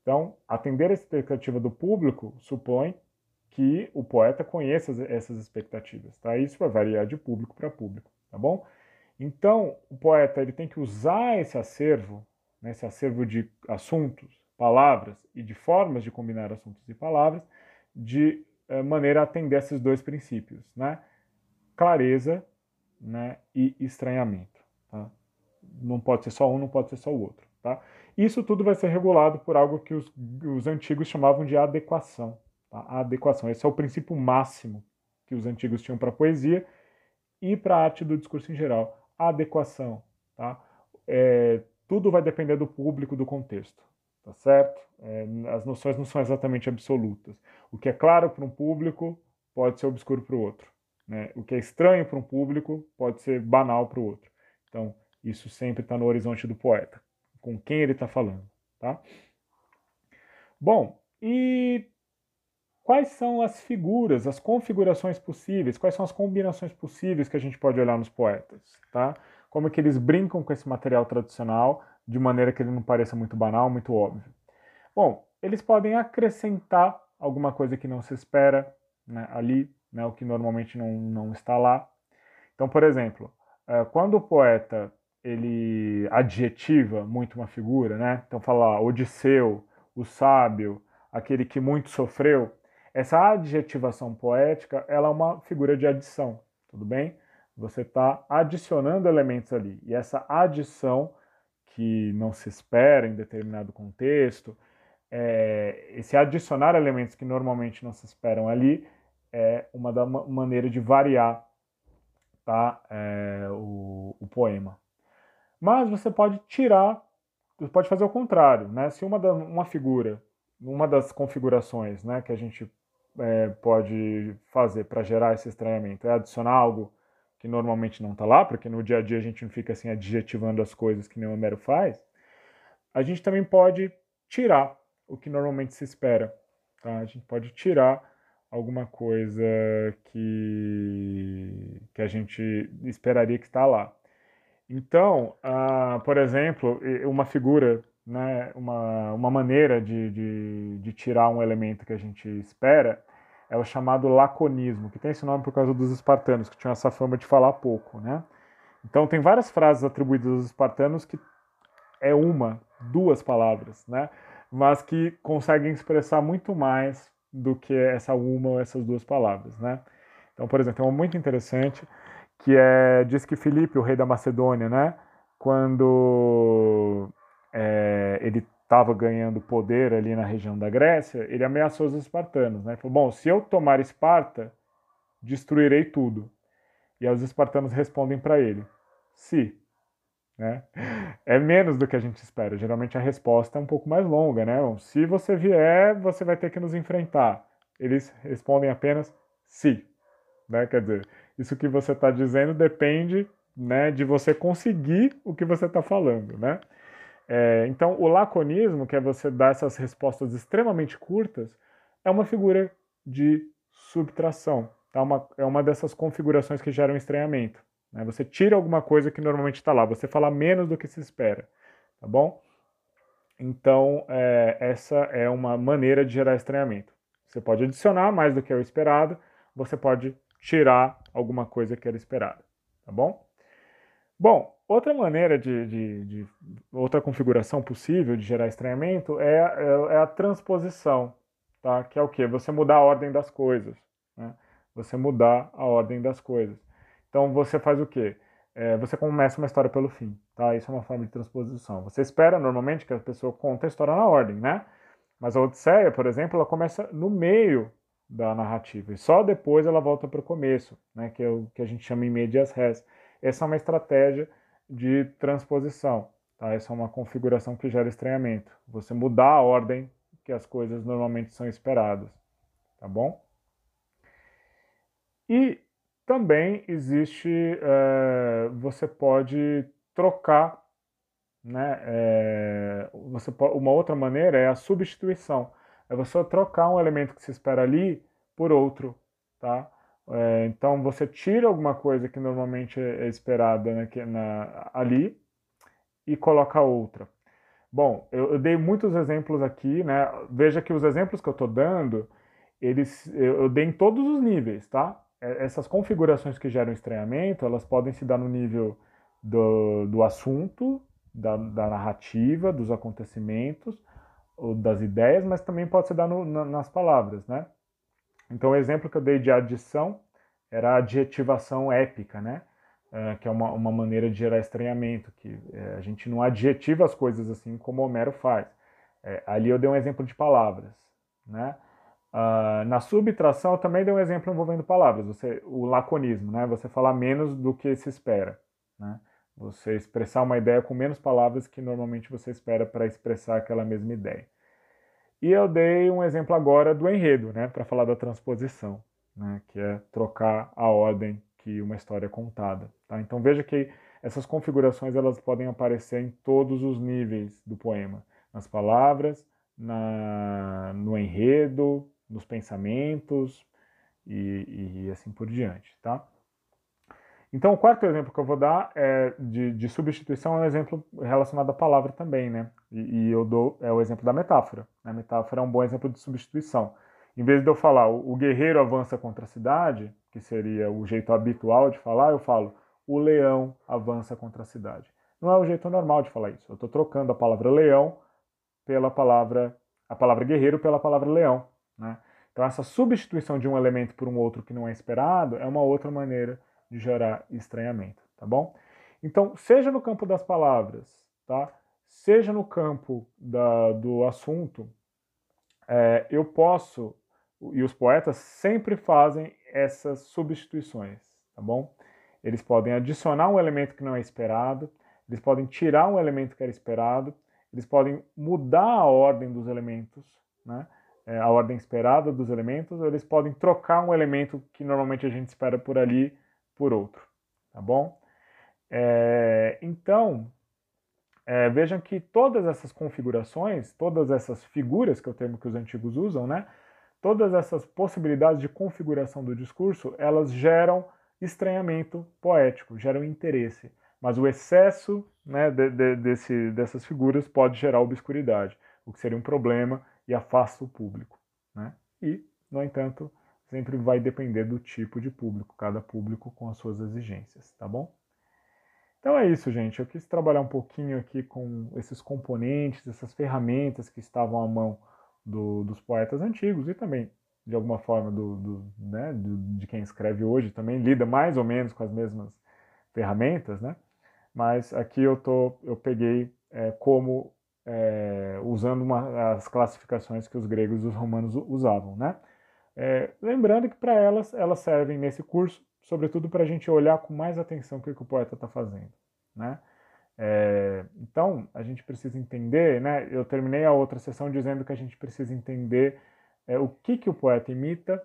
Então, atender a expectativa do público supõe que o poeta conheça essas expectativas, tá? Isso vai variar de público para público, tá bom? Então, o poeta ele tem que usar esse acervo, né, esse acervo de assuntos, palavras e de formas de combinar assuntos e palavras, de eh, maneira a atender esses dois princípios, né? Clareza né, e estranhamento. Não pode ser só um, não pode ser só o outro. Tá? Isso tudo vai ser regulado por algo que os, os antigos chamavam de adequação. Tá? A adequação. Esse é o princípio máximo que os antigos tinham para a poesia e para a arte do discurso em geral a adequação, tá? É, tudo vai depender do público, do contexto, tá certo? É, as noções não são exatamente absolutas. O que é claro para um público pode ser obscuro para o outro. Né? O que é estranho para um público pode ser banal para o outro. Então, isso sempre está no horizonte do poeta, com quem ele está falando, tá? Bom, e quais são as figuras, as configurações possíveis, quais são as combinações possíveis que a gente pode olhar nos poetas, tá? Como é que eles brincam com esse material tradicional de maneira que ele não pareça muito banal, muito óbvio. Bom, eles podem acrescentar alguma coisa que não se espera né, ali, né, o que normalmente não, não está lá. Então, por exemplo, eh, quando o poeta ele adjetiva muito uma figura, né? Então fala Odisseu, o sábio, aquele que muito sofreu, essa adjetivação poética, ela é uma figura de adição, tudo bem? Você está adicionando elementos ali. E essa adição, que não se espera em determinado contexto, é, esse adicionar elementos que normalmente não se esperam ali, é uma da maneira de variar tá, é, o, o poema. Mas você pode tirar, você pode fazer o contrário, né? Se uma, da, uma figura, uma das configurações né, que a gente é, pode fazer para gerar esse estranhamento? É adicionar algo que normalmente não está lá, porque no dia a dia a gente não fica assim adjetivando as coisas que nem o Homero faz. A gente também pode tirar o que normalmente se espera. Tá? A gente pode tirar alguma coisa que, que a gente esperaria que está lá. Então, uh, por exemplo, uma figura, né, uma, uma maneira de, de, de tirar um elemento que a gente espera é o chamado laconismo, que tem esse nome por causa dos espartanos, que tinham essa fama de falar pouco, né? Então tem várias frases atribuídas aos espartanos que é uma, duas palavras, né? Mas que conseguem expressar muito mais do que essa uma ou essas duas palavras, né? Então, por exemplo, uma muito interessante que é diz que Filipe, o rei da Macedônia, né? Quando é, ele estava ganhando poder ali na região da Grécia, ele ameaçou os espartanos, né? Falou: "Bom, se eu tomar Esparta, destruirei tudo". E aí os espartanos respondem para ele: "Se". Né? [laughs] É menos do que a gente espera. Geralmente a resposta é um pouco mais longa, né? Se você vier, você vai ter que nos enfrentar. Eles respondem apenas se, né? Quer dizer, isso que você está dizendo depende, né, de você conseguir o que você está falando, né? É, então, o laconismo, que é você dar essas respostas extremamente curtas, é uma figura de subtração. Tá? Uma, é uma dessas configurações que geram estranhamento. Né? Você tira alguma coisa que normalmente está lá, você fala menos do que se espera. Tá bom? Então, é, essa é uma maneira de gerar estranhamento. Você pode adicionar mais do que é o esperado, você pode tirar alguma coisa que era esperada. Tá bom? Bom, Outra maneira de, de, de, outra configuração possível de gerar estranhamento é, é, é, a transposição, tá? Que é o que? Você mudar a ordem das coisas, né? Você mudar a ordem das coisas. Então você faz o quê? É, você começa uma história pelo fim, tá? Isso é uma forma de transposição. Você espera normalmente que a pessoa conte a história na ordem, né? Mas a Odisseia, por exemplo, ela começa no meio da narrativa e só depois ela volta para o começo, né? Que é o que a gente chama em medias res. Essa é uma estratégia de transposição. Tá? Essa é uma configuração que gera estranhamento. Você mudar a ordem que as coisas normalmente são esperadas. Tá bom? E também existe, é, você pode trocar, né? É, você uma outra maneira é a substituição. É você trocar um elemento que se espera ali por outro, tá? É, então você tira alguma coisa que normalmente é esperada né, na, ali e coloca outra. Bom, eu, eu, dei muitos exemplos aqui, né? Veja que os exemplos que eu estou dando, eles eu, eu, dei em todos os níveis, tá? É, essas configurações que geram estranhamento, elas podem se dar no nível do, do assunto, da, da narrativa, dos acontecimentos, ou das ideias, mas também pode se dar no, na, nas palavras, né? Então, o exemplo que eu dei de adição era a adjetivação épica, né? Uh, que é uma, uma maneira de gerar estranhamento, que uh, a gente não adjetiva as coisas assim como Homero faz. Uh, ali eu dei um exemplo de palavras, né? Ah, na subtração eu também dei um exemplo envolvendo palavras, você, o laconismo, né? Você falar menos do que se espera, né? Você expressar uma ideia com menos palavras que normalmente você espera para expressar aquela mesma ideia. E eu dei um exemplo agora do enredo, né, para falar da transposição, né, que é trocar a ordem que uma história é contada. Tá? Então veja que essas configurações elas podem aparecer em todos os níveis do poema, nas palavras, na, no enredo, nos pensamentos e, e assim por diante, tá? Então, o quarto exemplo que eu vou dar é de, de substituição é um exemplo relacionado à palavra também, né? E, e, eu dou é o exemplo da metáfora. A metáfora é um bom exemplo de substituição. Em vez de eu falar o, guerreiro avança contra a cidade, que seria o jeito habitual de falar, eu falo o leão avança contra a cidade. Não é o jeito normal de falar isso. Eu estou trocando a palavra leão pela palavra a palavra guerreiro pela palavra leão, né? Então essa substituição de um elemento por um outro que não é esperado é uma outra maneira de gerar estranhamento, tá bom? Então, seja no campo das palavras, tá? Seja no campo da, do assunto, é, eu posso, e os poetas sempre fazem essas substituições, tá bom? Eles podem adicionar um elemento que não é esperado, eles podem tirar um elemento que era esperado, eles podem mudar a ordem dos elementos, né? É, a ordem esperada dos elementos, ou eles podem trocar um elemento que normalmente a gente espera por ali por outro, tá bom? É, então, é, vejam que todas essas configurações, todas essas figuras, que é o termo que os antigos usam, né? Todas essas possibilidades de configuração do discurso, elas geram estranhamento poético, geram interesse. Mas o excesso né, de, de, desse, dessas figuras pode gerar obscuridade, o que seria um problema e afasta o público. Né? E, no entanto, sempre vai depender do tipo de público, cada público com as suas exigências, tá bom? Então é isso, gente. Eu quis trabalhar um pouquinho aqui com esses componentes, essas ferramentas que estavam à mão do, dos poetas antigos e também, de alguma forma, do, do, né, de quem escreve hoje também lida mais ou menos com as mesmas ferramentas, né? Mas aqui eu, tô, eu peguei é, como é, usando uma, as classificações que os gregos e os romanos usavam, né? É, lembrando que para elas, elas servem nesse curso, sobretudo para a gente olhar com mais atenção o que, que o poeta está fazendo. Né? É, então, a gente precisa entender, né? eu terminei a outra sessão dizendo que a gente precisa entender é, o que, que o poeta imita,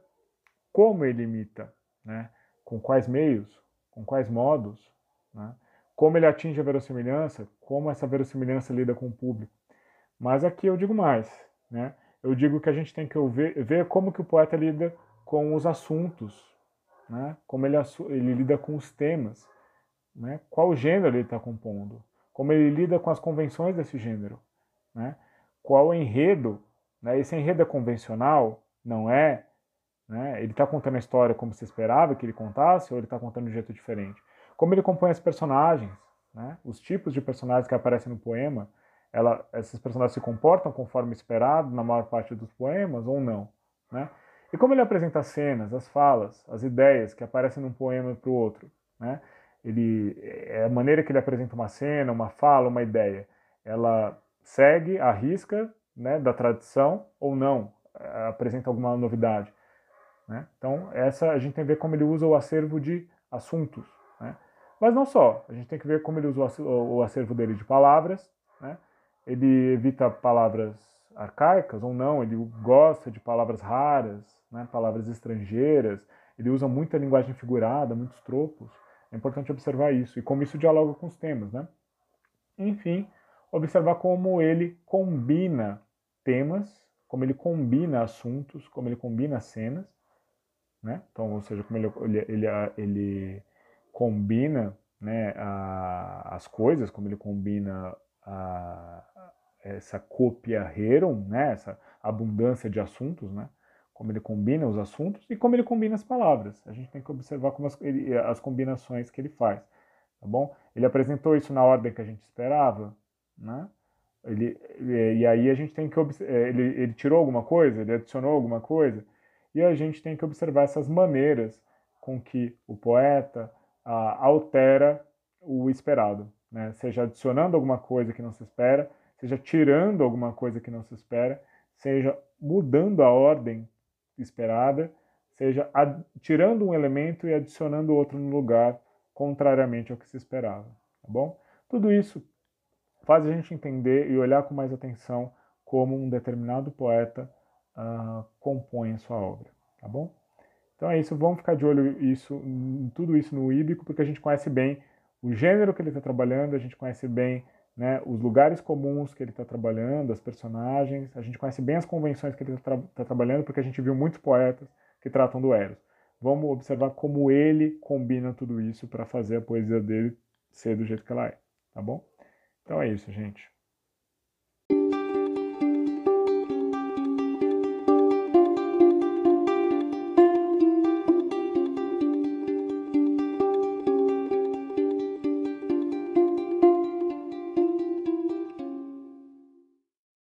como ele imita, né? com quais meios, com quais modos, né? como ele atinge a verossimilhança, como essa verossimilhança lida com o público. Mas aqui eu digo mais, né? Eu digo que a gente tem que ver, ver como que o poeta lida com os assuntos, né? como ele, ele lida com os temas, né? qual gênero ele está compondo, como ele lida com as convenções desse gênero, né? qual enredo, né? esse enredo é convencional, não é, né? ele está contando a história como se esperava que ele contasse ou ele está contando de um jeito diferente, como ele compõe as personagens, né? os tipos de personagens que aparecem no poema, ela, esses personagens se comportam conforme esperado na maior parte dos poemas ou não, né? E como ele apresenta as cenas, as falas, as ideias que aparecem num poema para o outro, né? Ele, é a maneira que ele apresenta uma cena, uma fala, uma ideia, ela segue a risca né, da tradição ou não, é, apresenta alguma novidade. Né? Então, essa a gente tem que ver como ele usa o acervo de assuntos. Né? Mas não só, a gente tem que ver como ele usa o acervo dele de palavras, né? Ele evita palavras arcaicas ou não, ele gosta de palavras raras, né, palavras estrangeiras, ele usa muita linguagem figurada, muitos tropos. É importante observar isso e como isso dialoga com os temas. Né? Enfim, observar como ele combina temas, como ele combina assuntos, como ele combina cenas. Né? Então, ou seja, como ele, ele, ele, combina né, a, as coisas, como ele combina a, essa copia rerum, né, essa abundância de assuntos, né, como ele combina os assuntos e como ele combina as palavras. A gente tem que observar como as, ele, as combinações que ele faz, tá bom? Ele apresentou isso na ordem que a gente esperava, né? Ele, e aí a gente tem que é, ele, ele tirou alguma coisa, ele adicionou alguma coisa, e a gente tem que observar essas maneiras com que o poeta ah, altera o esperado, né? seja adicionando alguma coisa que não se espera, seja tirando alguma coisa que não se espera, seja mudando a ordem esperada, seja tirando um elemento e adicionando outro no lugar, contrariamente ao que se esperava, tá bom? Tudo isso faz a gente entender e olhar com mais atenção como um determinado poeta uh, compõe a sua obra, tá bom? Então é isso, vamos ficar de olho isso, tudo isso no híbrico, porque a gente conhece bem o gênero que ele está trabalhando, a gente conhece bem né, os lugares comuns que ele está trabalhando, as personagens. A gente conhece bem as convenções que ele está tá trabalhando, porque a gente viu muitos poetas que tratam do Eros. Vamos observar como ele combina tudo isso para fazer a poesia dele ser do jeito que ela é, tá bom? Então é isso, gente.